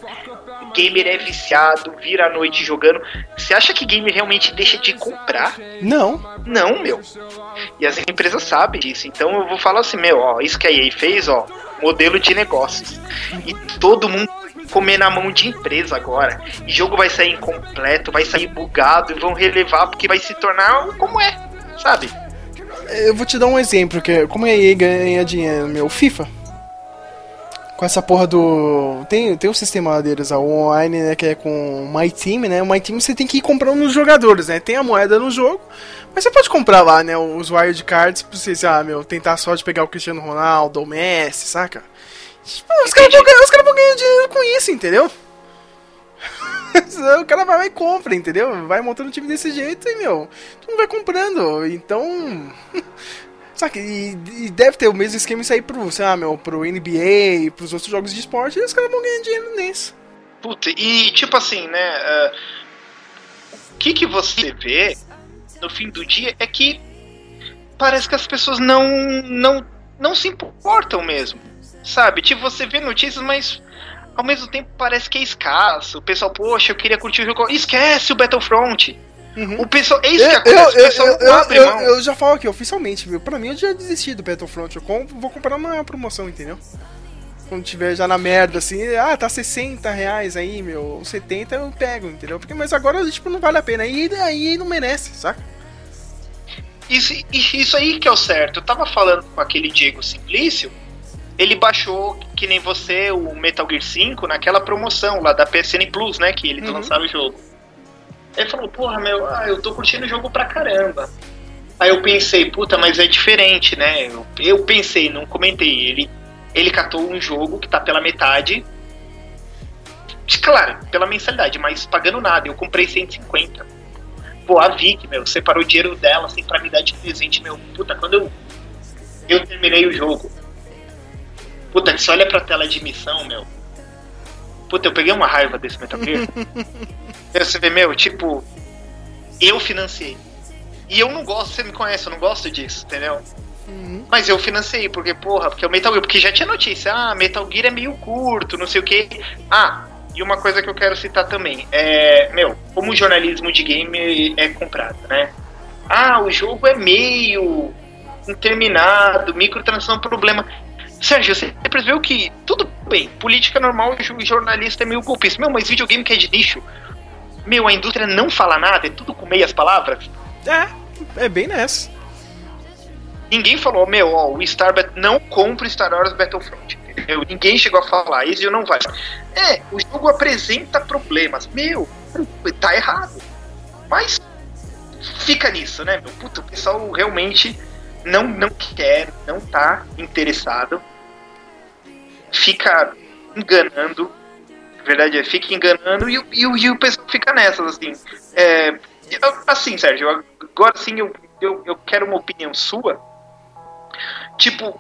Gamer é viciado, vira a noite jogando. Você acha que gamer realmente deixa de comprar? Não. Não, meu. E as empresas sabem disso. Então eu vou falar assim, meu, ó, isso que a EA fez, ó, modelo de negócios. E todo mundo comer na mão de empresa agora. E jogo vai sair incompleto, vai sair bugado e vão relevar porque vai se tornar como é, sabe? Eu vou te dar um exemplo, que é como a EA ganha dinheiro, meu, FIFA. Com essa porra do. Tem, tem um sistema deles, o online, né, que é com My Team, né? O My Team você tem que ir comprando nos jogadores, né? Tem a moeda no jogo, mas você pode comprar lá, né? Os wildcards pra você, ah, meu, tentar a sorte pegar o Cristiano Ronaldo, o Messi, saca? Os caras vão, cara vão ganhar dinheiro com isso, entendeu? o cara vai lá e compra, entendeu? Vai montando um time desse jeito e, meu, tu não vai comprando. Então. E, e, deve ter o mesmo esquema isso aí pro, sei lá, meu, pro NBA, pros outros jogos de esporte, e os caras vão ganhar dinheiro nisso. Puta, e tipo assim, né? Uh, o que que você vê no fim do dia é que parece que as pessoas não, não, não se importam mesmo. Sabe? Tipo, você vê notícias, mas ao mesmo tempo parece que é escasso. O pessoal, poxa, eu queria curtir o jogo. Esquece o Battlefront. Uhum. O pessoal, é isso que acontece. Eu, o pessoal eu, abre eu, eu, já falo aqui oficialmente, viu? Pra mim eu já desisti do Battlefront. Eu compro, vou comprar uma promoção, entendeu? Quando tiver já na merda, assim, ah, tá 60 reais aí, meu, 70 eu pego, entendeu? Porque, mas agora, tipo, não vale a pena. E aí não merece, saca? Isso, isso aí que é o certo. Eu tava falando com aquele Diego Simplício ele baixou, que nem você, o Metal Gear 5 naquela promoção lá da PSN Plus, né? Que eles uhum. lançaram o jogo. Ele falou, porra, meu, ah, eu tô curtindo o jogo pra caramba. Aí eu pensei, puta, mas é diferente, né? Eu, eu pensei, não comentei. Ele, ele catou um jogo que tá pela metade. Claro, pela mensalidade, mas pagando nada. Eu comprei 150. Pô, a Vic, meu, separou o dinheiro dela assim pra me dar de presente, meu. Puta, quando eu, eu terminei o jogo, Puta, você olha pra tela de missão, meu. Puta, eu peguei uma raiva desse Metal Gear. você vê, meu, tipo, eu financiei. E eu não gosto, você me conhece, eu não gosto disso, entendeu? Uhum. Mas eu financei, porque, porra, porque o Metal Gear, porque já tinha notícia, ah, Metal Gear é meio curto, não sei o que. Ah, e uma coisa que eu quero citar também, é, meu, como o jornalismo de game é comprado, né? Ah, o jogo é meio interminado, microtransação problema. Sérgio, você percebeu que, tudo bem, política normal e jornalista é meio golpista. Meu, mas videogame que é de nicho, meu, a indústria não fala nada, é tudo com meias palavras. É, é bem nessa. Ninguém falou, meu, ó, o Star Bet não compra o Star Wars Battlefront. Entendeu? Ninguém chegou a falar, isso não vai. É, o jogo apresenta problemas. Meu, tá errado. Mas fica nisso, né, meu? Puta, o pessoal realmente não, não quer, não tá interessado. Fica enganando. Verdade, é, fica enganando e, e, e o pessoal fica nessas, assim. É, assim, Sérgio, agora sim eu, eu, eu quero uma opinião sua. Tipo,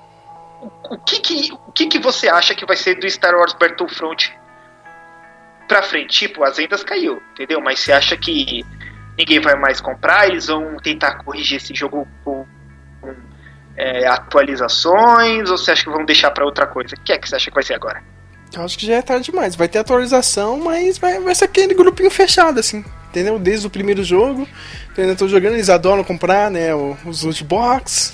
o, o, que, que, o que, que você acha que vai ser do Star Wars Battlefront pra frente? Tipo, as vendas caiu, entendeu? Mas você acha que ninguém vai mais comprar? Eles vão tentar corrigir esse jogo com, com é, atualizações? Ou você acha que vão deixar pra outra coisa? O que é que você acha que vai ser agora? Eu acho que já é tarde demais. Vai ter atualização, mas vai, vai ser aquele grupinho fechado, assim. Entendeu? Desde o primeiro jogo. Eu ainda tô jogando, eles adoram comprar, né? Os loot box.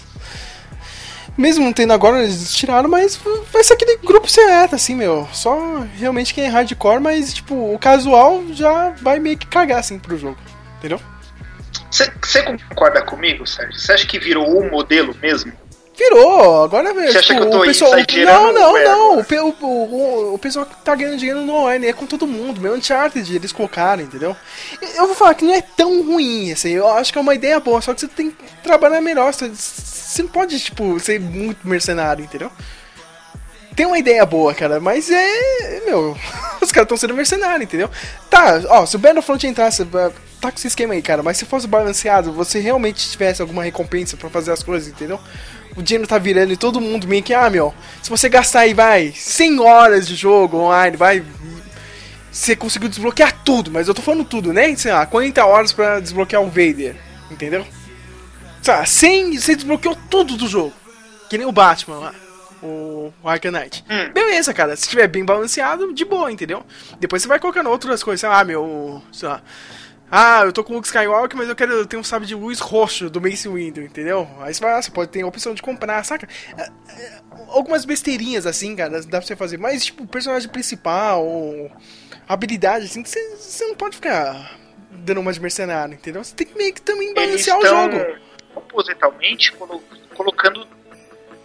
Mesmo não tendo agora, eles tiraram, mas vai ser aquele grupo secreto, assim, meu. Só realmente quem é hardcore, mas, tipo, o casual já vai meio que cagar, assim, pro jogo. Entendeu? Você concorda comigo, Sérgio? Você acha que virou o modelo mesmo? Virou, agora velho. Você acha tipo, que eu tô o pessoal, Não, não, não. O, o, o, pessoal que tá ganhando dinheiro no online é com todo mundo. Meu Uncharted, eles colocaram, entendeu? Eu vou falar que não é tão ruim, assim. Eu acho que é uma ideia boa, só que você tem que trabalhar melhor. Você, você não pode, tipo, ser muito mercenário, entendeu? Tem uma ideia boa, cara, mas é. Meu, os caras estão sendo mercenários, entendeu? Tá, ó, se o Battlefront entrasse. Tá com esse esquema aí, cara, mas se fosse balanceado, você realmente tivesse alguma recompensa pra fazer as coisas, entendeu? O dinheiro tá virando e todo mundo meio que, ah, meu, se você gastar aí, vai, 100 horas de jogo online, vai. Você conseguiu desbloquear tudo, mas eu tô falando tudo, né? Sei lá, 40 horas pra desbloquear o Vader, entendeu? Sei lá, 100, você desbloqueou tudo do jogo. Que nem o Batman lá, o, o Arkham Knight. Hum. Beleza, cara, se tiver bem balanceado, de boa, entendeu? Depois você vai colocando outras coisas, sei lá, meu, sei lá. Ah, eu tô com o Luke Skywalker, mas eu quero ter um sabre de luz roxo do Mace Windu, entendeu? Aí você vai lá, você pode ter a opção de comprar, saca? É, é, Algumas besteirinhas assim, cara, dá pra você fazer. Mas, tipo, personagem principal, habilidade, assim, que você, você não pode ficar dando uma de mercenário, entendeu? Você tem que meio que também balancear o jogo. propositalmente colo- colocando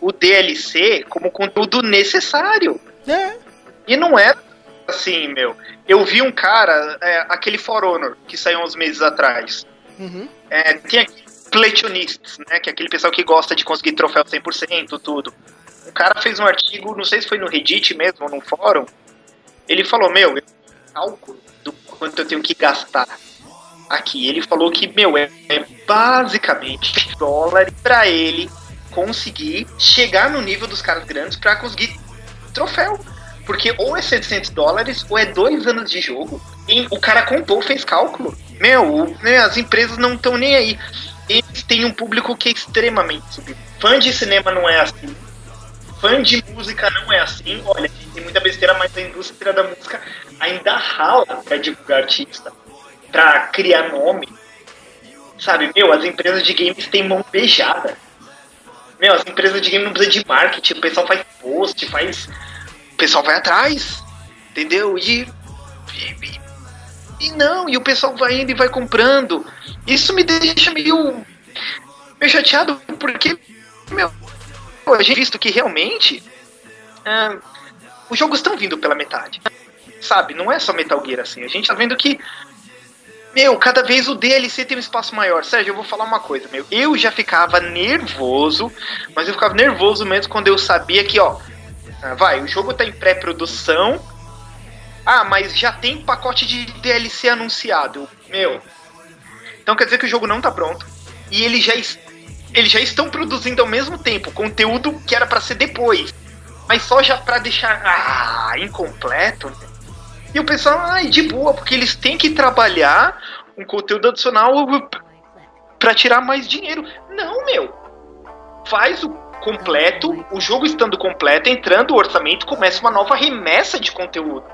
o DLC como conteúdo necessário. É, E não é assim, meu. Eu vi um cara, é, aquele For Honor, que saiu uns meses atrás. uhum. É, tem né? Que é aquele pessoal que gosta de conseguir troféu 100%, tudo. O cara fez um artigo, não sei se foi no Reddit mesmo, ou num fórum. Ele falou, meu, eu cálculo do quanto eu tenho que gastar aqui. Ele falou que, meu, é, é basicamente dólar pra ele conseguir chegar no nível dos caras grandes pra conseguir troféu. Porque ou é 700 dólares ou é dois anos de jogo. E o cara contou, fez cálculo. Meu, né, as empresas não estão nem aí. Eles têm um público que é extremamente subido. Fã de cinema não é assim. Fã de música não é assim. Olha, tem muita besteira, mas a indústria da música ainda rala pra divulgar artista, pra criar nome. Sabe, meu, as empresas de games têm mão beijada. Meu, as empresas de game não precisam de marketing, o pessoal faz post, faz. O pessoal vai atrás. Entendeu? E. E, e- não, e o pessoal vai indo e vai comprando. Isso me deixa meio. meio chateado, porque. Meu, a gente visto que realmente. ah, os jogos estão vindo pela metade. Sabe, não é só Metal Gear assim. A gente tá vendo que. Meu, cada vez o DLC tem um espaço maior. Sérgio, eu vou falar uma coisa, meu. Eu já ficava nervoso, mas eu ficava nervoso mesmo quando eu sabia que, ó. Ah, Vai, o jogo tá em pré-produção. Ah, mas já tem pacote de DLC anunciado. Meu. Então quer dizer que o jogo não tá pronto. E eles já, es- eles já estão produzindo ao mesmo tempo conteúdo que era pra ser depois. Mas só já pra deixar. Ah, incompleto. E o pessoal, ai, de boa, porque eles têm que trabalhar um conteúdo adicional pra tirar mais dinheiro. Não, meu. Faz o completo, o jogo estando completo, entrando o orçamento, começa uma nova remessa de conteúdo.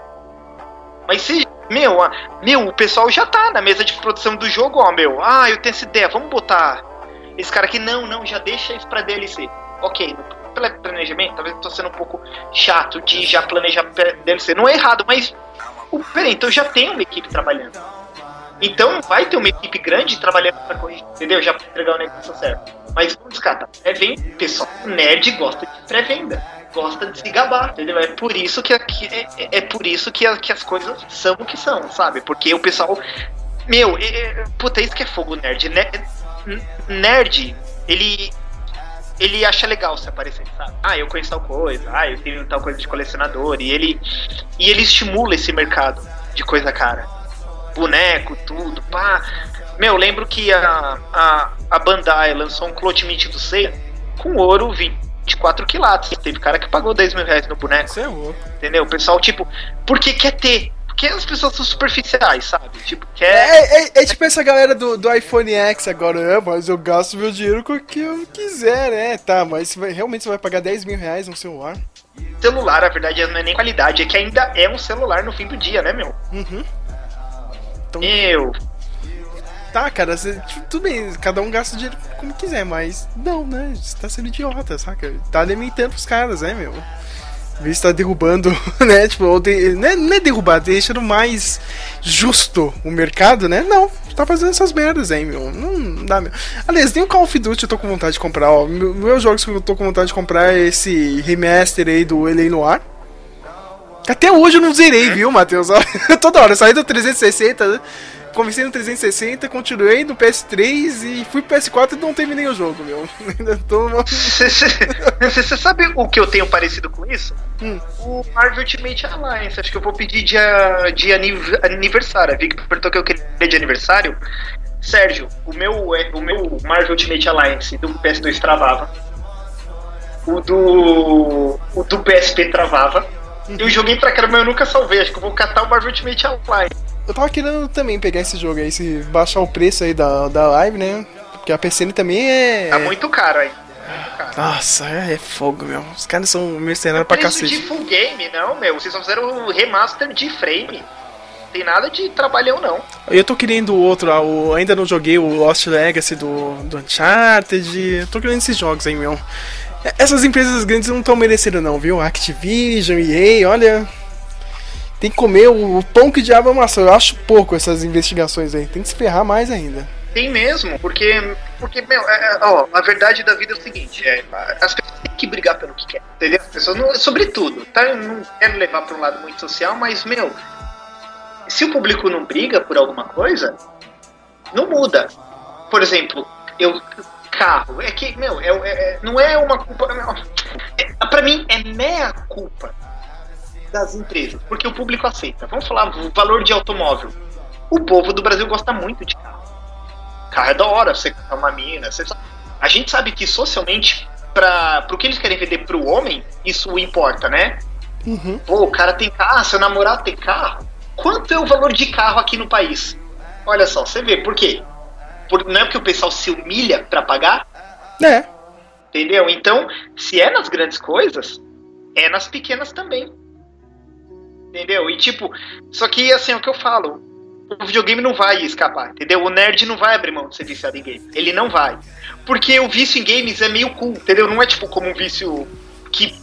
Mas se, meu, meu, o pessoal já tá na mesa de produção do jogo, ó, meu. Ah, eu tenho essa ideia, vamos botar esse cara aqui. Não, não, já deixa isso pra DLC. Ok, no pela- planejamento, talvez eu tô sendo um pouco chato de já planejar DLC. Não é errado, mas. Peraí, então já tem uma equipe trabalhando. Então vai ter uma equipe grande trabalhando pra corrigir, entendeu? Já pra entregar o negócio certo. Mas vamos descartar. Pré-venda, pessoal nerd gosta de pré-venda. Gosta de se gabar, entendeu? É por isso que aqui é, é- é por isso que, a- que as coisas são o que são, sabe? Porque o pessoal. Meu, é, é, puta, isso que é fogo nerd. Ne- n- Nerd, ele. Ele acha legal se aparecer, sabe? Ah, eu conheço tal coisa, ah, eu tenho tal coisa de colecionador. E ele. E ele estimula esse mercado de coisa cara boneco, tudo, pá. Meu, lembro que a, a, a Bandai lançou um Clotimite do Seiya com ouro 24 quilates. Teve cara que pagou 10 mil reais no boneco, Você é louco. entendeu? O pessoal, tipo, porque quer ter? Porque as pessoas são superficiais, sabe? Tipo, quer. É, é, é tipo essa galera do, do iPhone X agora, é, mas eu gasto meu dinheiro com o que eu quiser, né? Tá, mas você vai- realmente você vai pagar 10 mil reais no celular? Celular, a verdade, não é nem qualidade, é que ainda é um celular no fim do dia, né, meu? Uhum. Então, Meu, tá, cara, você, tipo, tudo bem, cada um gasta o dinheiro como quiser, mas não, né? Você tá sendo idiota, saca? Tá alimentando os caras, né, meu? Vez de tá derrubando, né? Tipo, ou de, não, é, não é derrubar, deixando mais justo o mercado, né? Não, tá fazendo essas merdas aí, meu. Não dá, meu. Aliás, nem o Call of Duty eu tô com vontade de comprar, ó. Meu- Meus jogos que eu tô com vontade de comprar é esse remaster aí do L.A. Noir. Até hoje eu não zerei, viu, Matheus? Toda hora, eu saí do 360, né? comecei no 360, continuei no PS3 e fui pro PS4 e não terminei o jogo, meu. Ainda tô. Você sabe o que eu tenho parecido com isso? Hum. O Marvel Ultimate Alliance. Acho que eu vou pedir de, de aniv- aniversário. A Vicky perguntou que eu queria de aniversário. Sérgio, o meu, é, o meu Marvel Ultimate Alliance do PS2 travava. O do. O do PSP travava. Eu joguei pra caramba, mas eu nunca salvei. Acho que eu vou catar o Marvel Ultimate Alliance. Eu tava querendo também pegar esse jogo aí, se baixar o preço aí da, da live, né? Porque a PCN também é. Tá muito caro aí. Caro. Nossa, é fogo, meu. Os caras são mercenários pra cacete. de full game, não, meu. Vocês só fizeram o remaster de frame. Tem nada de trabalhão, não. Eu tô querendo outro, ah, o, ainda não joguei o Lost Legacy do, do Uncharted. Eu tô querendo esses jogos aí, meu. É, Essas empresas grandes não estão merecendo, não, viu? Activision, EA, olha. Tem que comer o, o pão que diabo amassou. Eu acho pouco essas investigações aí. Tem que se ferrar mais ainda. Tem mesmo, porque, porque meu, é, é, ó, a verdade da vida é o seguinte, é, as pessoas têm que brigar pelo que querem, entendeu? As pessoas, não, sobretudo, tá? Eu não quero levar para um lado muito social, mas, meu, se o público não briga por alguma coisa, não muda. Por exemplo, eu carro, é que, meu, é, é- não é uma culpa, é, para mim é meia culpa das empresas, porque o público aceita. Vamos falar valor de automóvel. O povo do Brasil gosta muito de carro. Carro é da hora, você é uma mina. Você. A gente sabe que socialmente, para o que eles querem vender pro homem, isso importa, né? Uhum. Pô, o cara tem carro, seu namorado tem carro. Quanto é o valor de carro aqui no país? Olha só, você vê, por quê? Por, não é porque o pessoal se humilha para pagar, É. entendeu? Então, se é nas grandes coisas, é nas pequenas também. Entendeu? E tipo, só que assim, é o que eu falo, o videogame não vai escapar, entendeu? O nerd não vai abrir mão de ser viciado em game. Ele não vai. Porque o vício em games é meio cool, entendeu? Não é tipo como um vício que.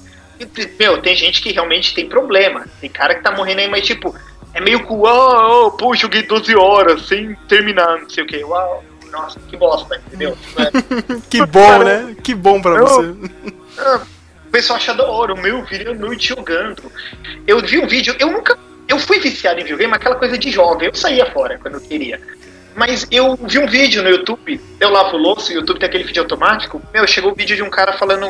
Meu, tem gente que realmente tem problema. Tem cara que tá morrendo aí, mas tipo, é meio cool. Oh, oh, pô, joguei 12 horas sem terminar, não sei o que. Uau, nossa, que bosta, entendeu? Tipo, é- Que bom, né? Que bom pra Eu- você. Ah, o pessoal acha da hora, o meu virei a noite jogando. Eu vi um vídeo, eu nunca. Eu fui viciado em videogame, aquela coisa de jovem, eu saía fora quando eu queria. Mas eu vi um vídeo no YouTube, eu lavo o louço, o YouTube tem aquele vídeo automático. Meu, chegou o vídeo de um cara falando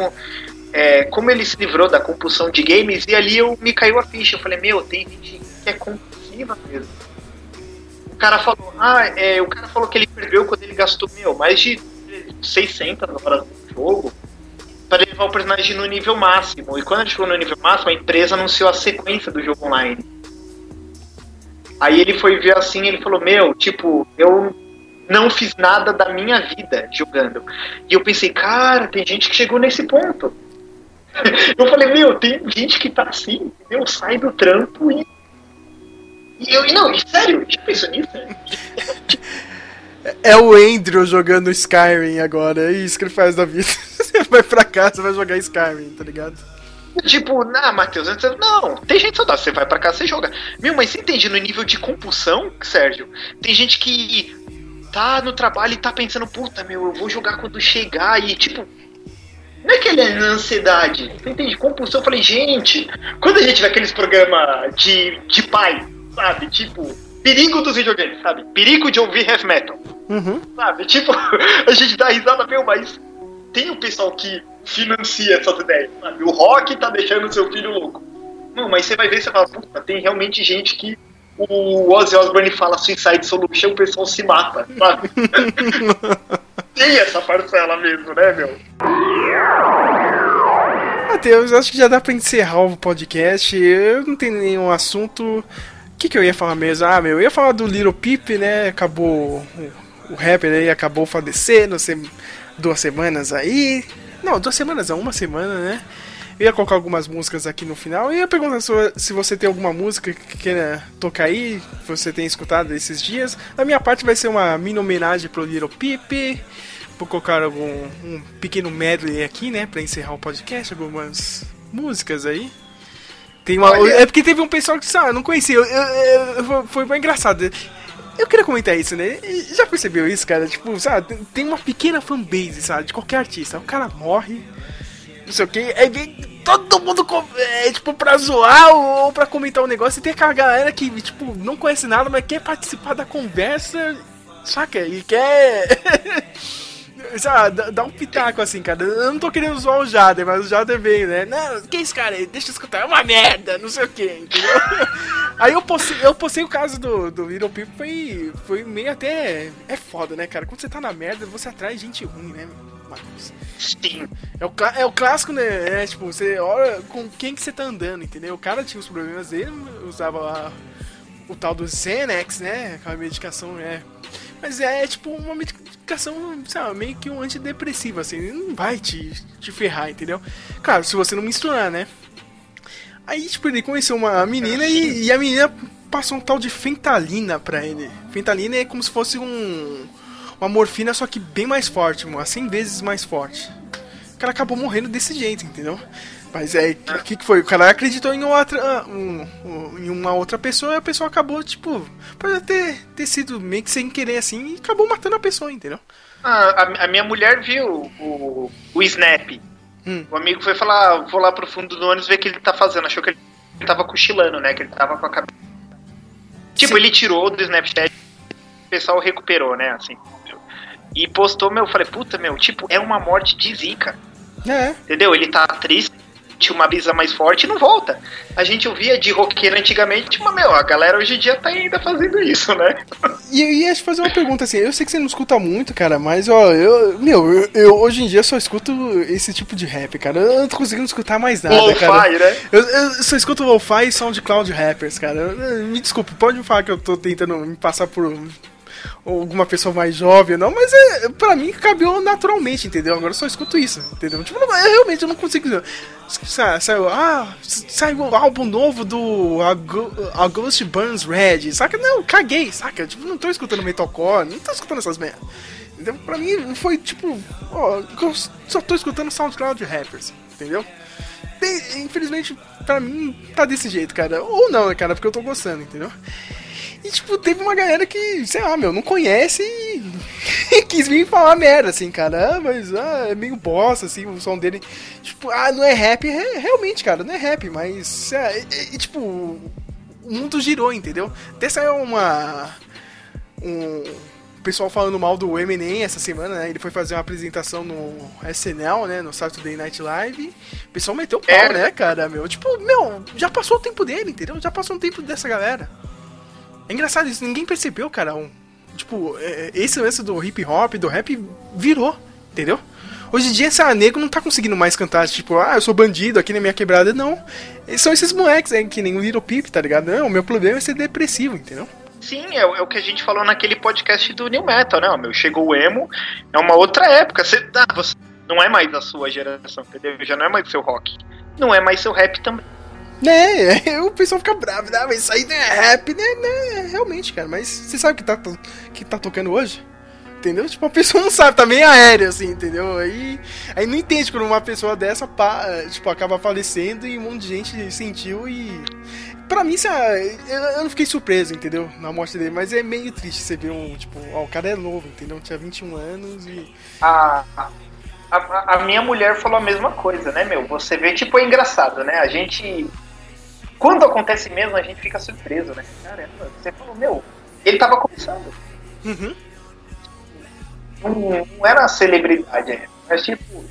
é, como ele se livrou da compulsão de games, e ali eu me caiu a ficha. Eu falei, meu, tem gente que é compulsiva mesmo. O cara falou, ah, é, o cara falou que ele perdeu quando ele gastou, meu, mais de 600 horas no jogo para levar o personagem no nível máximo. E quando ele chegou no nível máximo, a empresa anunciou a sequência do jogo online. Aí ele foi ver assim, ele falou: Meu, tipo, eu não fiz nada da minha vida jogando. E eu pensei, cara, tem gente que chegou nesse ponto. Eu falei, meu, tem gente que tá assim, entendeu? Sai do trampo e. E eu, e não, sério, já pensou nisso? É o Andrew jogando Skyrim agora. É isso que ele faz da vida. Você vai pra casa vai jogar Skyrim, tá ligado? Tipo, ah, Matheus, não, tem gente saudável, você vai pra casa, você joga. Meu, mas você entende no nível de compulsão, Sérgio? Tem gente que tá no trabalho e tá pensando, puta, meu, eu vou jogar quando chegar e, tipo, não é que ele é na ansiedade, você entende? Compulsão, eu falei, gente, quando a gente vê aqueles programas de, de pai, sabe? Tipo, perigo dos videogames, sabe? Perigo de ouvir heavy metal. Uhum. Sabe? Tipo, a gente dá risada, meu, mas tem o pessoal que financia essas ideias, sabe? O rock tá deixando seu filho louco. Não, mas você vai ver, você fala, puta, tem realmente gente que o Ozzy Osbourne fala Suicide Solution, o pessoal se mata, sabe? tem essa parcela mesmo, né, meu? Matheus, acho que já dá pra encerrar o podcast. Eu não tenho nenhum assunto. O que, que eu ia falar mesmo? Ah, meu, eu ia falar do Little Peep, né? Acabou. O rapper aí acabou falecendo, se, duas semanas aí. Não, duas semanas, uma semana, né? Eu ia colocar algumas músicas aqui no final. E ia perguntar se você tem alguma música que queira tocar aí, que você tem escutado esses dias. Da minha parte vai ser uma mini homenagem pro Little Peep. Vou colocar algum um pequeno medley aqui, né, pra encerrar o podcast, algumas músicas aí. Tem uma, é porque teve um pessoal que sabe, não conhecia. Eu, eu, eu, foi bem engraçado. Eu queria comentar isso, né? Já percebeu isso, cara? Tipo, sabe, tem uma pequena fanbase, sabe, de qualquer artista. O cara morre, não sei o que, aí vem todo mundo, é, tipo, pra zoar ou, ou pra comentar um negócio. E tem aquela galera que, tipo, não conhece nada, mas quer participar da conversa, saca? E quer. Sabe, dá um pitaco assim, cara. Eu não tô querendo zoar o Jader, mas o Jader veio, né? Não, que esse cara aí? Deixa eu escutar, é uma merda, não sei o que, entendeu? aí eu postei, eu postei o caso do, do Little People, foi, foi meio até. É foda, né, cara? Quando você tá na merda, você atrai gente ruim, né, Marcos? Sim. É o, é o clássico, né? É, tipo, você olha com quem que você tá andando, entendeu? O cara tinha os problemas dele, usava o tal do Xanax, né? Aquela medicação, é. Mas é, é tipo uma medicação, sabe, meio que um antidepressivo, assim, não vai te, te ferrar, entendeu? Claro, se você não misturar, né? Aí, tipo, ele conheceu uma menina e, e, a menina passou um tal de fentalina pra ele. Fentalina é como se fosse um. Uma morfina, só que bem mais forte, umas 100 vezes mais forte. O cara acabou morrendo desse jeito, entendeu? Mas é, o que, que foi? O cara acreditou em outra, um, um, em uma outra pessoa e a pessoa acabou, tipo, pode ter, ter sido meio que sem querer assim e acabou matando a pessoa, entendeu? Ah, a, a minha mulher viu o, o Snap. Hum. O amigo foi falar, ah, vou lá pro fundo do ônibus ver o que ele tá fazendo. Achou que ele tava cochilando, né? Que ele tava com a cabeça. Tipo, Sim. ele tirou do Snapchat, o pessoal recuperou, né? Assim. E postou, meu, eu falei, puta, meu, tipo, é uma morte de zica. É. Entendeu? Ele tá triste, tinha uma brisa mais forte e não volta. A gente ouvia de roqueiro antigamente, mas, meu, a galera hoje em dia tá ainda fazendo isso, né? E eu ia te fazer uma pergunta assim, eu sei que você não escuta muito, cara, mas, ó, eu, meu, eu, eu hoje em dia só escuto esse tipo de rap, cara. Eu não tô conseguindo escutar mais nada, lo cara. né? Eu, eu só escuto lo-fi e SoundCloud rappers, cara. Me desculpe, pode me falar que eu tô tentando me passar por alguma pessoa mais jovem, não, mas é, pra mim cabeu naturalmente, entendeu? Agora eu só escuto isso, entendeu? Tipo, não, eu realmente eu não consigo. Saiu, ah, saiu o álbum novo do August Burns Red, saca? Não, caguei, saca? Tipo, não tô escutando metalcore, não tô escutando essas merdas. Então, pra mim foi tipo, ó, eu só tô escutando SoundCloud rappers, entendeu? Infelizmente, pra mim, tá desse jeito, cara. Ou não, né, cara, porque eu tô gostando, entendeu? E, tipo, teve uma galera que, sei lá, meu, não conhece e quis vir falar merda, assim, cara. Ah, mas ah, é meio bosta, assim, o som dele. Tipo, ah, não é rap. É, realmente, cara, não é rap, mas. É, é, é, tipo, o mundo girou, entendeu? Até saiu uma. Um pessoal falando mal do Eminem essa semana, né? Ele foi fazer uma apresentação no SNL, né? No Saturday Night Live. O pessoal meteu pau, é. né, cara, meu? Tipo, meu, já passou o tempo dele, entendeu? Já passou o tempo dessa galera. É engraçado isso, ninguém percebeu, cara. Um, tipo, é, esse lance do hip hop, do rap, virou, entendeu? Hoje em dia, essa nego não tá conseguindo mais cantar, tipo, ah, eu sou bandido aqui na minha quebrada. Não. São esses moleques, é, que nem o Little Peep, tá ligado? Não, o meu problema é ser depressivo, entendeu? Sim, é, é, o que a gente falou naquele podcast do New Metal, né? Meu, chegou o emo, é uma outra época. Você, ah, você não é mais a sua geração, entendeu? Já não é mais seu rock. Não é mais seu rap também. Né, o pessoal fica bravo, né? Mas isso aí não é rap, né? né? Realmente, cara, mas você sabe o que tá, que tá tocando hoje? entendeu? Tipo, a pessoa não sabe, tá meio aérea, assim, entendeu? Aí, aí não entende quando uma pessoa dessa, pá, tipo, acaba falecendo e um monte de gente sentiu e... Pra mim, isso é- eu, não fiquei surpreso, entendeu? Na morte dele, mas é meio triste você ver um, tipo, ó, o cara é novo, entendeu? Tinha 21 anos e... A, a minha mulher falou a mesma coisa, né, meu? Você vê, tipo, é engraçado, né? A gente. Quando acontece mesmo, a gente fica surpreso, né? Caramba, você falou, meu, ele tava começando. Uhum. Não, não era uma celebridade, né? mas tipo,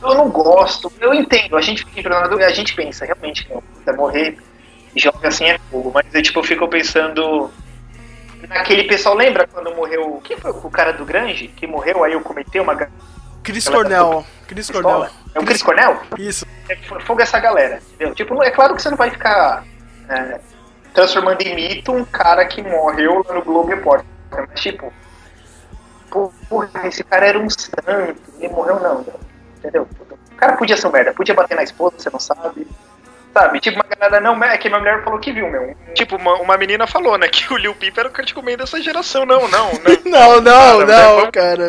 eu não gosto, eu entendo, a gente fica impressionado, a gente pensa, realmente, não, puta, morrer jovem assim é fogo, mas eu tipo, eu fico pensando naquele pessoal, lembra quando morreu, quem foi o cara do Grange que morreu, aí eu cometei uma Chris Cornell. Chris Cornell. pistola? É o Chris Cornell? Isso. É, fogo essa galera, entendeu? Tipo, é claro que você não vai ficar é, transformando em mito um cara que morreu lá no Globo Repórter, mas tipo, porra, esse cara era um santo, ele morreu não, entendeu? O cara podia ser um merda, podia bater na esposa, você não sabe, sabe? Tipo, uma galera, não, é que minha mulher falou que viu, meu. Tipo, uma, uma menina falou, né, que o Lil Peep era o Kurt Cobain dessa geração. Não, não, não. Não, não, Cara, não, cara.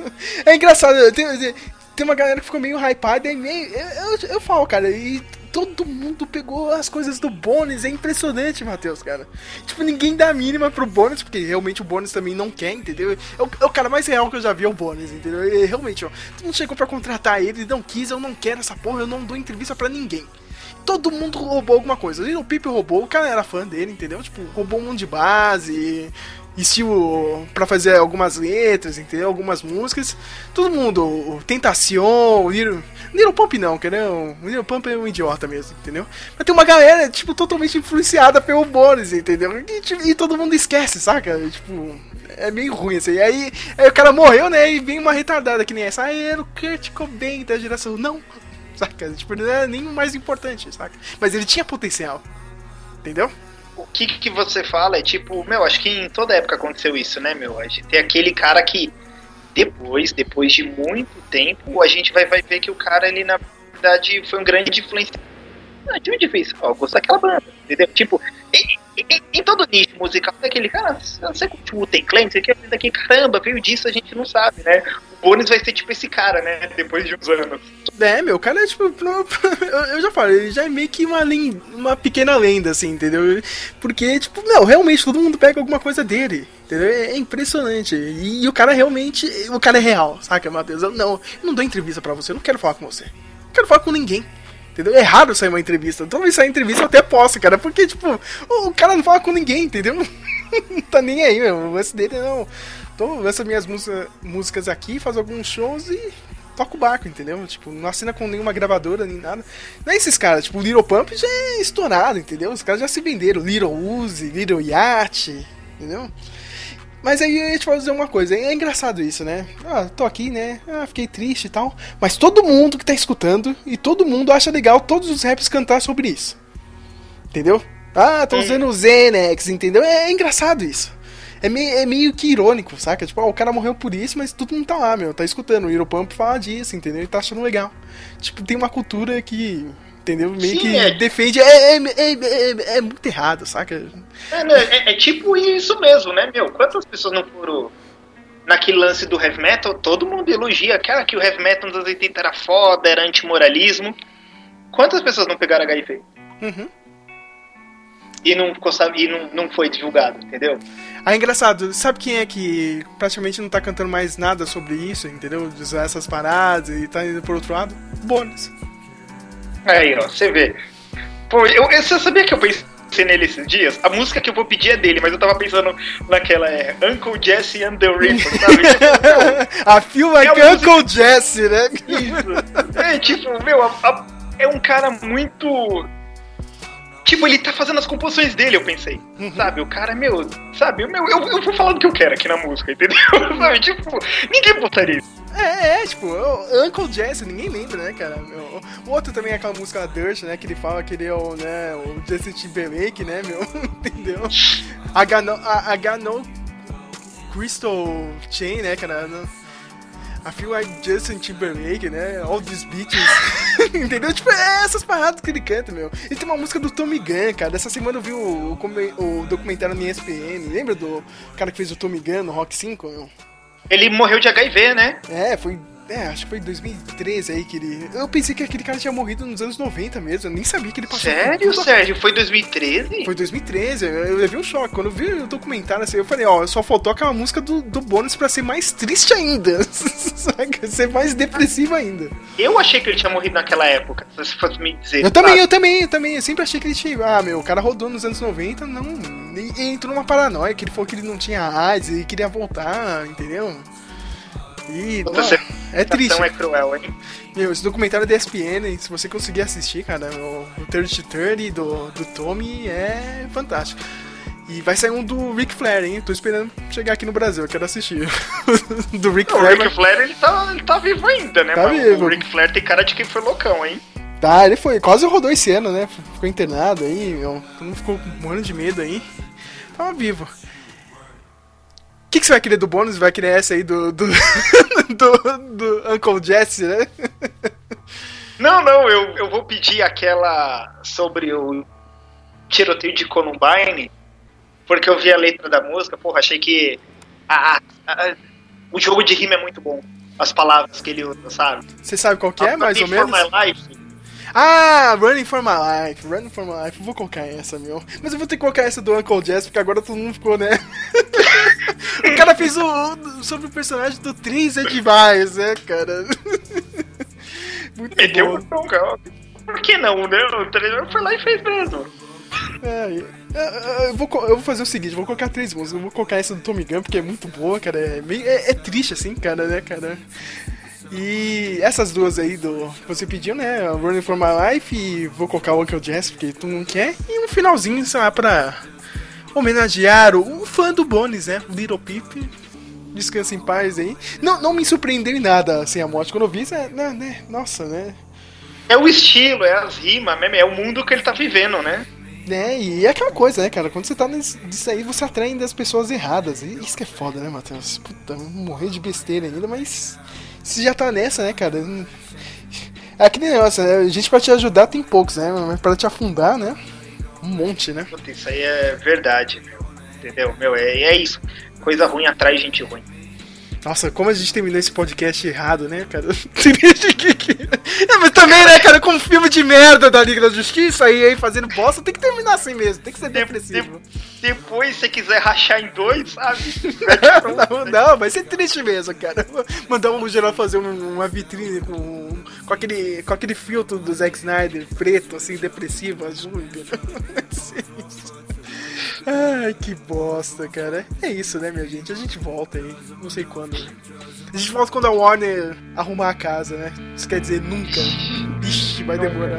É engraçado, tem, tem uma galera que ficou meio hypada e meio. Eu, eu, eu falo, cara, e todo mundo pegou as coisas do Bones, é impressionante, Matheus, cara. Tipo, ninguém dá a mínima pro Bones, porque realmente o Bones também não quer, entendeu? É o, é o cara mais real que eu já vi, é o Bones, entendeu? E, realmente, ó, todo mundo chegou pra contratar ele, não quis, eu não quero essa porra, eu não dou entrevista pra ninguém. Todo mundo roubou alguma coisa. O Pipe roubou, o cara era fã dele, entendeu? Tipo, roubou um monte de base, estilo pra fazer algumas letras, entendeu? Algumas músicas. Todo mundo, Tentacion, o Little, Little Pump não, entendeu? O Little Pump é um idiota mesmo, entendeu? Mas tem uma galera, tipo, totalmente influenciada pelo Boris, entendeu? E, tipo, e todo mundo esquece, saca? Tipo, é meio ruim assim. E aí, aí o cara morreu, né? E vem uma retardada que nem essa. Ah, era o Kurt Cobain da geração. Não, saca? Tipo, não era nem o mais importante, saca? Mas ele tinha potencial, entendeu? O que que você fala é tipo, meu, acho que em toda época aconteceu isso, né, meu? A gente tem aquele cara que depois, depois de muito tempo, a gente vai, vai ver que o cara, ele na verdade foi um grande influenciador. Ah, de onde fez? Ó, eu gosto daquela banda, entendeu? Tipo, em, todo nicho musical, daquele cara, você curte o Wu-Tang Clan, você quer daqui, caramba, veio disso, a gente não sabe, né? O Bones vai ser tipo esse cara, né? Depois de uns anos. É, meu, o cara é tipo. Eu já falei, ele já é meio que uma, len- uma pequena lenda, assim, entendeu? Porque, tipo, não, realmente todo mundo pega alguma coisa dele, entendeu? É é impressionante. E, e o cara realmente. O cara é real, saca, Matheus? Eu não, eu não dou entrevista pra você, eu não quero falar com você. Não quero falar com ninguém. Entendeu? É raro sair uma entrevista. Toda vez sair entrevista eu até posso, cara. Porque, tipo, o, cara não fala com ninguém, entendeu? não tá nem aí, meu. O lance dele não. Tô, lança minhas música, músicas aqui, faz alguns shows e toca o barco, entendeu? Tipo, não assina com nenhuma gravadora nem nada. Não é esses caras, tipo, o Little Pump já é estourado, entendeu? Os caras já se venderam. Little Uzi, Little Yacht, entendeu? Mas aí eu ia te fazer uma coisa, é engraçado isso, né? Ah, tô aqui, né? Ah, fiquei triste e tal. Mas todo mundo que tá escutando e todo mundo acha legal todos os raps cantar sobre isso. Entendeu? Ah, tô usando o Xenex, entendeu? É, engraçado isso. É meio, é meio que irônico, saca? Tipo, ah, o cara morreu por isso, mas todo mundo tá lá, meu. Tá escutando. O Europump fala disso, entendeu? Ele tá achando legal. Tipo, tem uma cultura que. Entendeu? Meio Sim, que é. defende. É, é, é, é- é muito errado, saca? É, né, é- é tipo isso mesmo, né, meu? Quantas pessoas não foram naquele lance do heavy metal? Todo mundo elogia, cara, que o heavy metal nos anos 80 era foda, era antimoralismo. Quantas pessoas não pegaram HIV? Uhum. E não, e não, não foi divulgado, entendeu? Ah, engraçado, sabe quem é que praticamente não tá cantando mais nada sobre isso, entendeu? De usar essas paradas e tá indo por outro lado? Bônus. Aí, ó, você vê. Pô, eu, eu- você sabia que eu pensei nele esses dias? A música que eu vou pedir é dele, mas eu tava pensando naquela, é Uncle Jesse and the Ripper, sabe? A feel like É a Uncle Jesse, né? Isso. É, tipo, meu, a- a- é um cara muito. Tipo, ele tá fazendo as composições dele, eu pensei. Sabe, o cara, meu, sabe, meu, eu, eu vou falar do que eu quero aqui na música, entendeu? sabe, tipo, ninguém botaria isso. É, é, tipo, Uncle Jesse, ninguém lembra, né, cara? meu? O outro também é aquela música Dirt, né, que ele fala que ele é o, né, o Justin Timberlake, né, meu? Entendeu? Got no, I got no Crystal Chain, né, cara? I feel like Justin Timberlake, né? All these bitches. Entendeu? Tipo, é essas paradas que ele canta, meu. Ele tem uma música do Tommy Gunn, cara. Essa semana eu vi o, o, o documentário no ESPN. Lembra do cara que fez o Tommy Gunn no Rock 5, meu? Ele morreu de HIV, né? É, foi. É, acho que foi em 2013 aí que ele. Eu pensei que aquele cara tinha morrido nos anos 90 mesmo. Eu nem sabia que ele passou. Sério, Sérgio? Foi 2013? Foi 2013, eu levei um choque. Quando eu vi o documentário assim, eu falei, ó, só faltou aquela música do, do bônus pra ser mais triste ainda. Ser mais depressivo ainda. Eu achei que ele tinha morrido naquela época, se você fosse me dizer. Eu também, sabe? eu também, eu também. Eu sempre achei que ele tinha. Ah, meu, o cara rodou nos anos 90, não. E e entrou numa paranoia, que ele falou que ele não tinha AIDS e queria voltar, entendeu? E. Não, é triste. é cruel, hein? Meu, esse documentário é da ESPN, se você conseguir assistir, cara, o, o 30 to 30 do, do Tommy é fantástico. E vai sair um do Ric Flair, hein? Tô esperando chegar aqui no Brasil, eu quero assistir. do Ric O Flair. Ric Flair, ele tá, ele tá vivo ainda, né? Tá Mas vivo. O Ric Flair tem cara de quem foi loucão, hein? Tá, ele foi, quase rodou esse ano, né? Ficou internado aí, meu. Todo mundo ficou morrendo de medo aí. Tava vivo. O que, que você vai querer do bônus? Vai querer essa aí do. do, do, do Uncle Jesse, né? Não, não, eu, eu vou pedir aquela sobre o tiroteio de Columbine, porque eu vi a letra da música, porra, achei que a- a- o jogo de rima é muito bom. As palavras que ele usa, sabe? Você sabe qual que é, mais ou menos? My Life, Ah, Running for My Life, Running for My Life. Eu Vou colocar essa, meu. Mas eu vou ter que colocar essa do Uncle Jess, porque agora todo mundo ficou, né? o cara fez o, o- sobre o personagem do 3 é demais, né, cara? Muito meteu bom. o bronca. Por que não, né? O trailer foi lá e fez mesmo. É, é, eu, vou, eu vou fazer o seguinte, eu vou colocar três músicas. Eu vou colocar essa do Tommy Gunn, porque é muito boa, cara. É, meio- é- é triste, assim, cara, né, cara? E essas duas aí do que você pediu, né? Running for My Life e vou colocar o Uncle Jess, porque tu não quer. E um finalzinho, sei lá, pra homenagear o, fã do Bones, né? Little Peep. Descansa em paz aí. Não, não me surpreendeu em nada, assim, a morte. Quando eu vi, é, né, né, nossa, né? É o estilo, é as rimas mesmo, é o mundo que ele tá vivendo, né? Né, e é aquela coisa, né, cara? Quando você tá nisso aí, você atrai ainda as pessoas erradas. E isso que é foda, né, Matheus? Puta, eu vou morrer de besteira ainda, mas você já tá nessa, né, cara? É aquele negócio, né? Gente pra te ajudar tem poucos, né? Mas pra te afundar, né? Um monte, né? Isso aí é verdade, meu. Entendeu? Meu, é, é isso. Coisa ruim atrai gente ruim. Nossa, como a gente terminou esse podcast errado, né, cara? é, mas também, né, cara, com um filme de merda da Liga da Justiça aí, aí fazendo bosta, tem que terminar assim mesmo, tem que ser depressivo. Depois, se você quiser rachar em dois, sabe? não, não, vai ser triste mesmo, cara. Mandar um geral fazer um- uma vitrine com, com, aquele, com aquele filtro do Zack Snyder preto, assim, depressivo, azul, entendeu? Vai ser isso. Ai, que bosta, cara. É isso, né, minha gente? A gente volta aí. Não sei quando. né? A gente volta quando a Warner arrumar a casa, né? Isso quer dizer nunca. Ixi, vai demorar.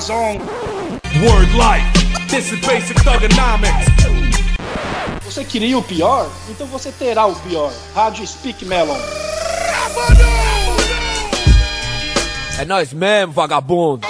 zone. Word life, this is basic thugonomics. Você queria o pior? Então você terá o pior. Rádio Speak Melon. É nós mesmo, vagabundo.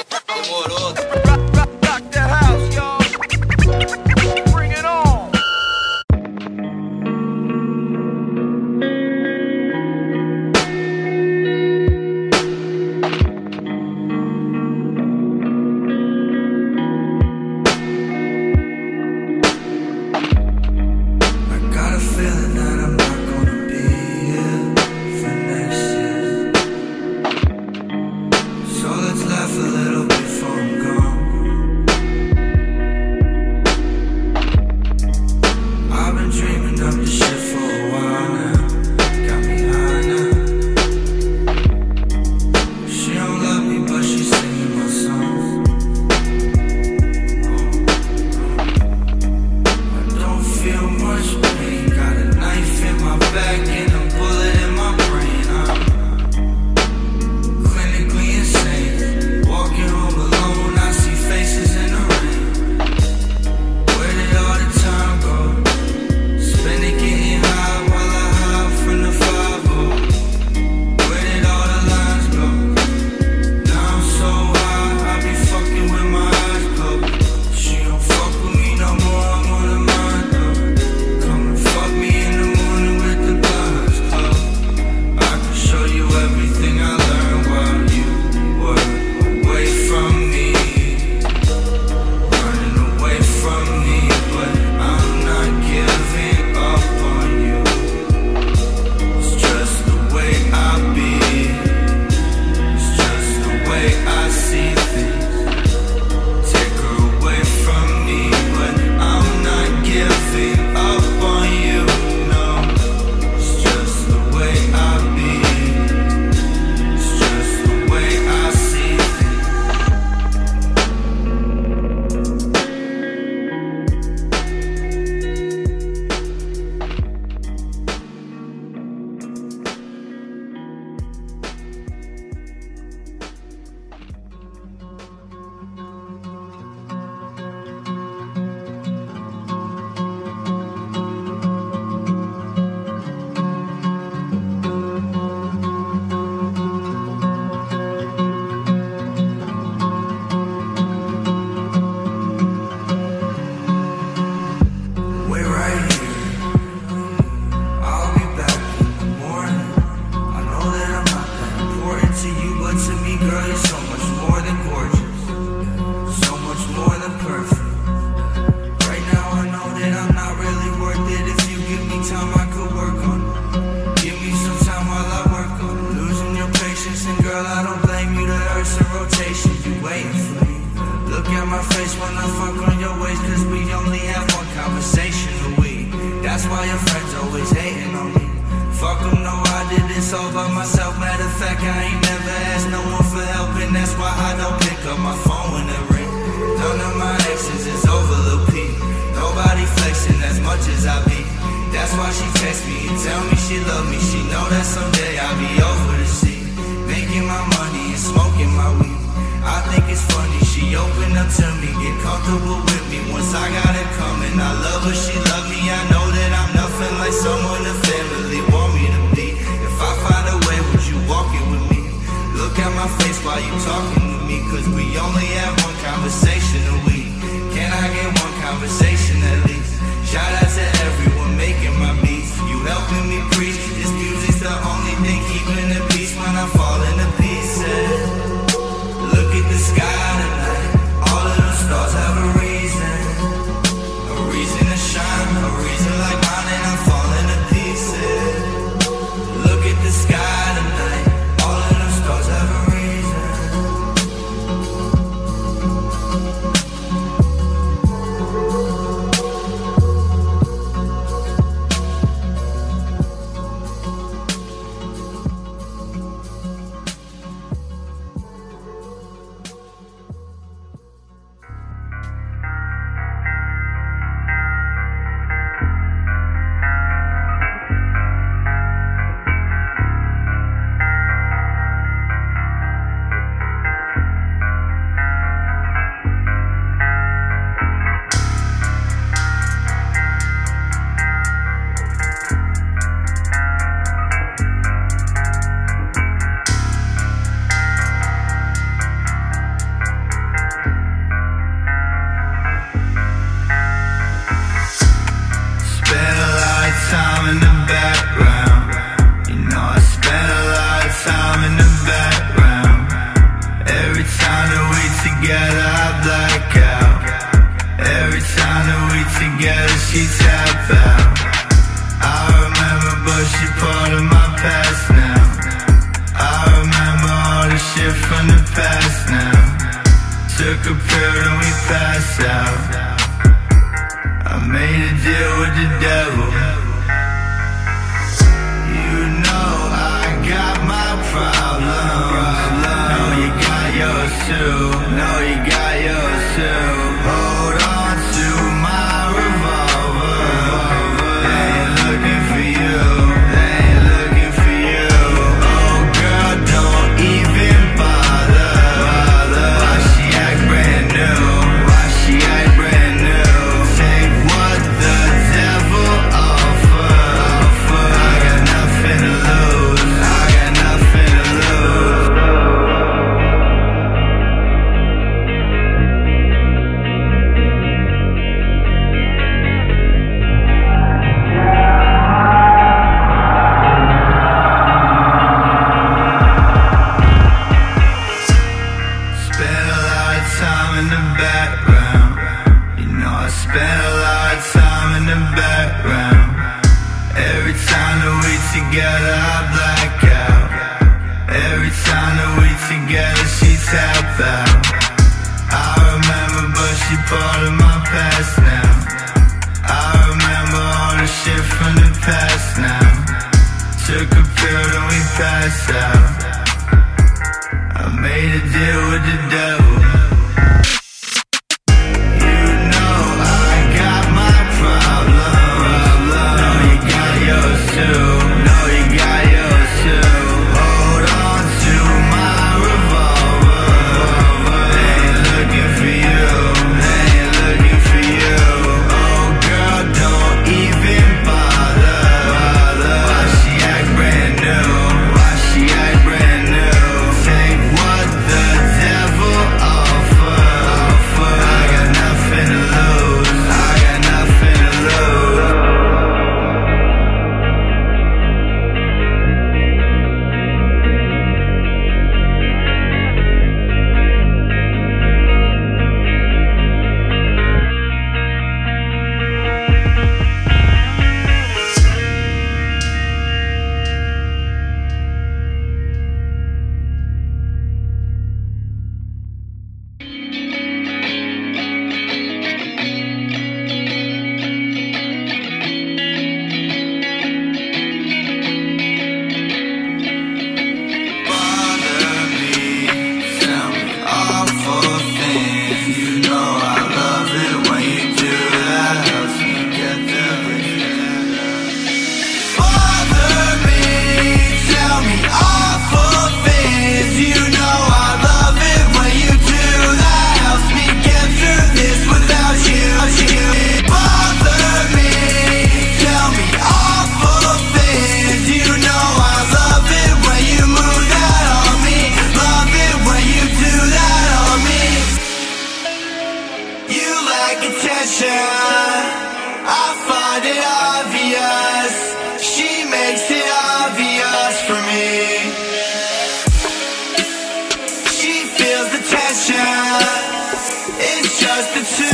The two.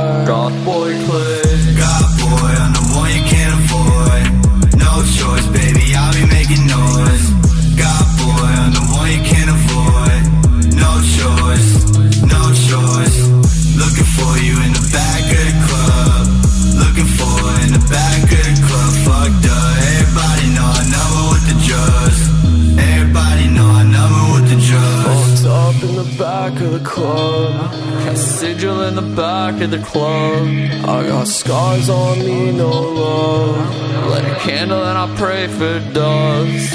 car. God boy click. God boy, I'm the one you can't avoid. No choice, baby, I'll be making noise. God boy, I'm the one you can't avoid. No choice, no choice. Looking for you in the back of the club. Looking for in the back of the club. Fucked up. Everybody know I number with the drugs. Everybody know I number with the drugs. Fucked up in the back of the club sigil in the back of the club. I got scars on me, no love. Light a candle and I pray for doves.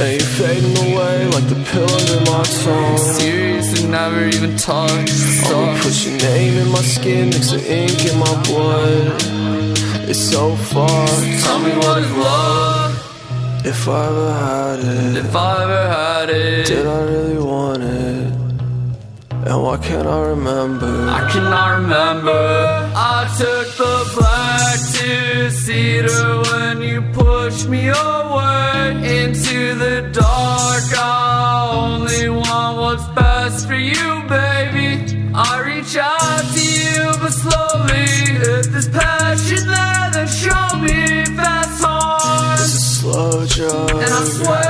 And you're fading away like the pills in my tongue. Serious and never even touched. I'll put your name in my skin, mix the ink in my blood. It's so far. Tell me what is love? If I ever had it. If I ever had it. Did I really want it? And why can't I remember? I cannot remember. I took the black two seater when you pushed me away into the dark. I only want what's best for you, baby. I reach out to you, but slowly hit this passion that then show me fast heart. It's a slow drug. And I swear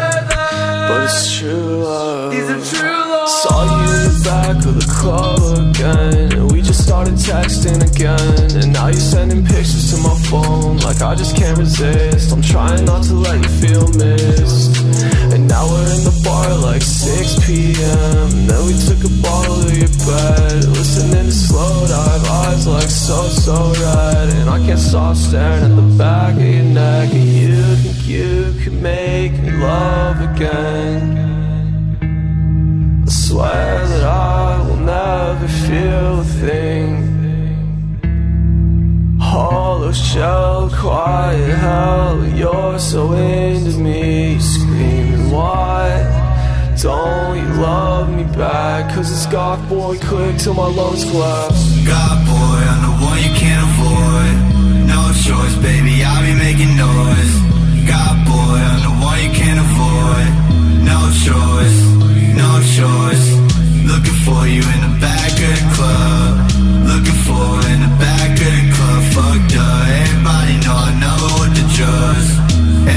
back of the club again. And we just started texting again. And now you're sending pictures to my phone. Like I just can't resist. I'm trying not to let you feel missed. And now we're in the bar like 6 p.m. Then we took a bottle to your bed. Listening to slow dive, eyes like so, so red. And I can't stop staring at the back of your neck. And you think you could make me love again. I swear never feel a thing. Hollow shell, quiet hell, you're so into me, screaming why don't you love me back? Cause it's God boy quick till my lungs collapse. God boy, I'm the one you can't avoid. No choice, baby, I'll be making noise. God boy, I'm the one you can't avoid. No choice, no choice. Looking for you in the back of the club. Looking for in the back of the club. Fucked up. Everybody know I never with the drugs.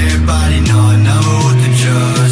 Everybody know I never with the drugs.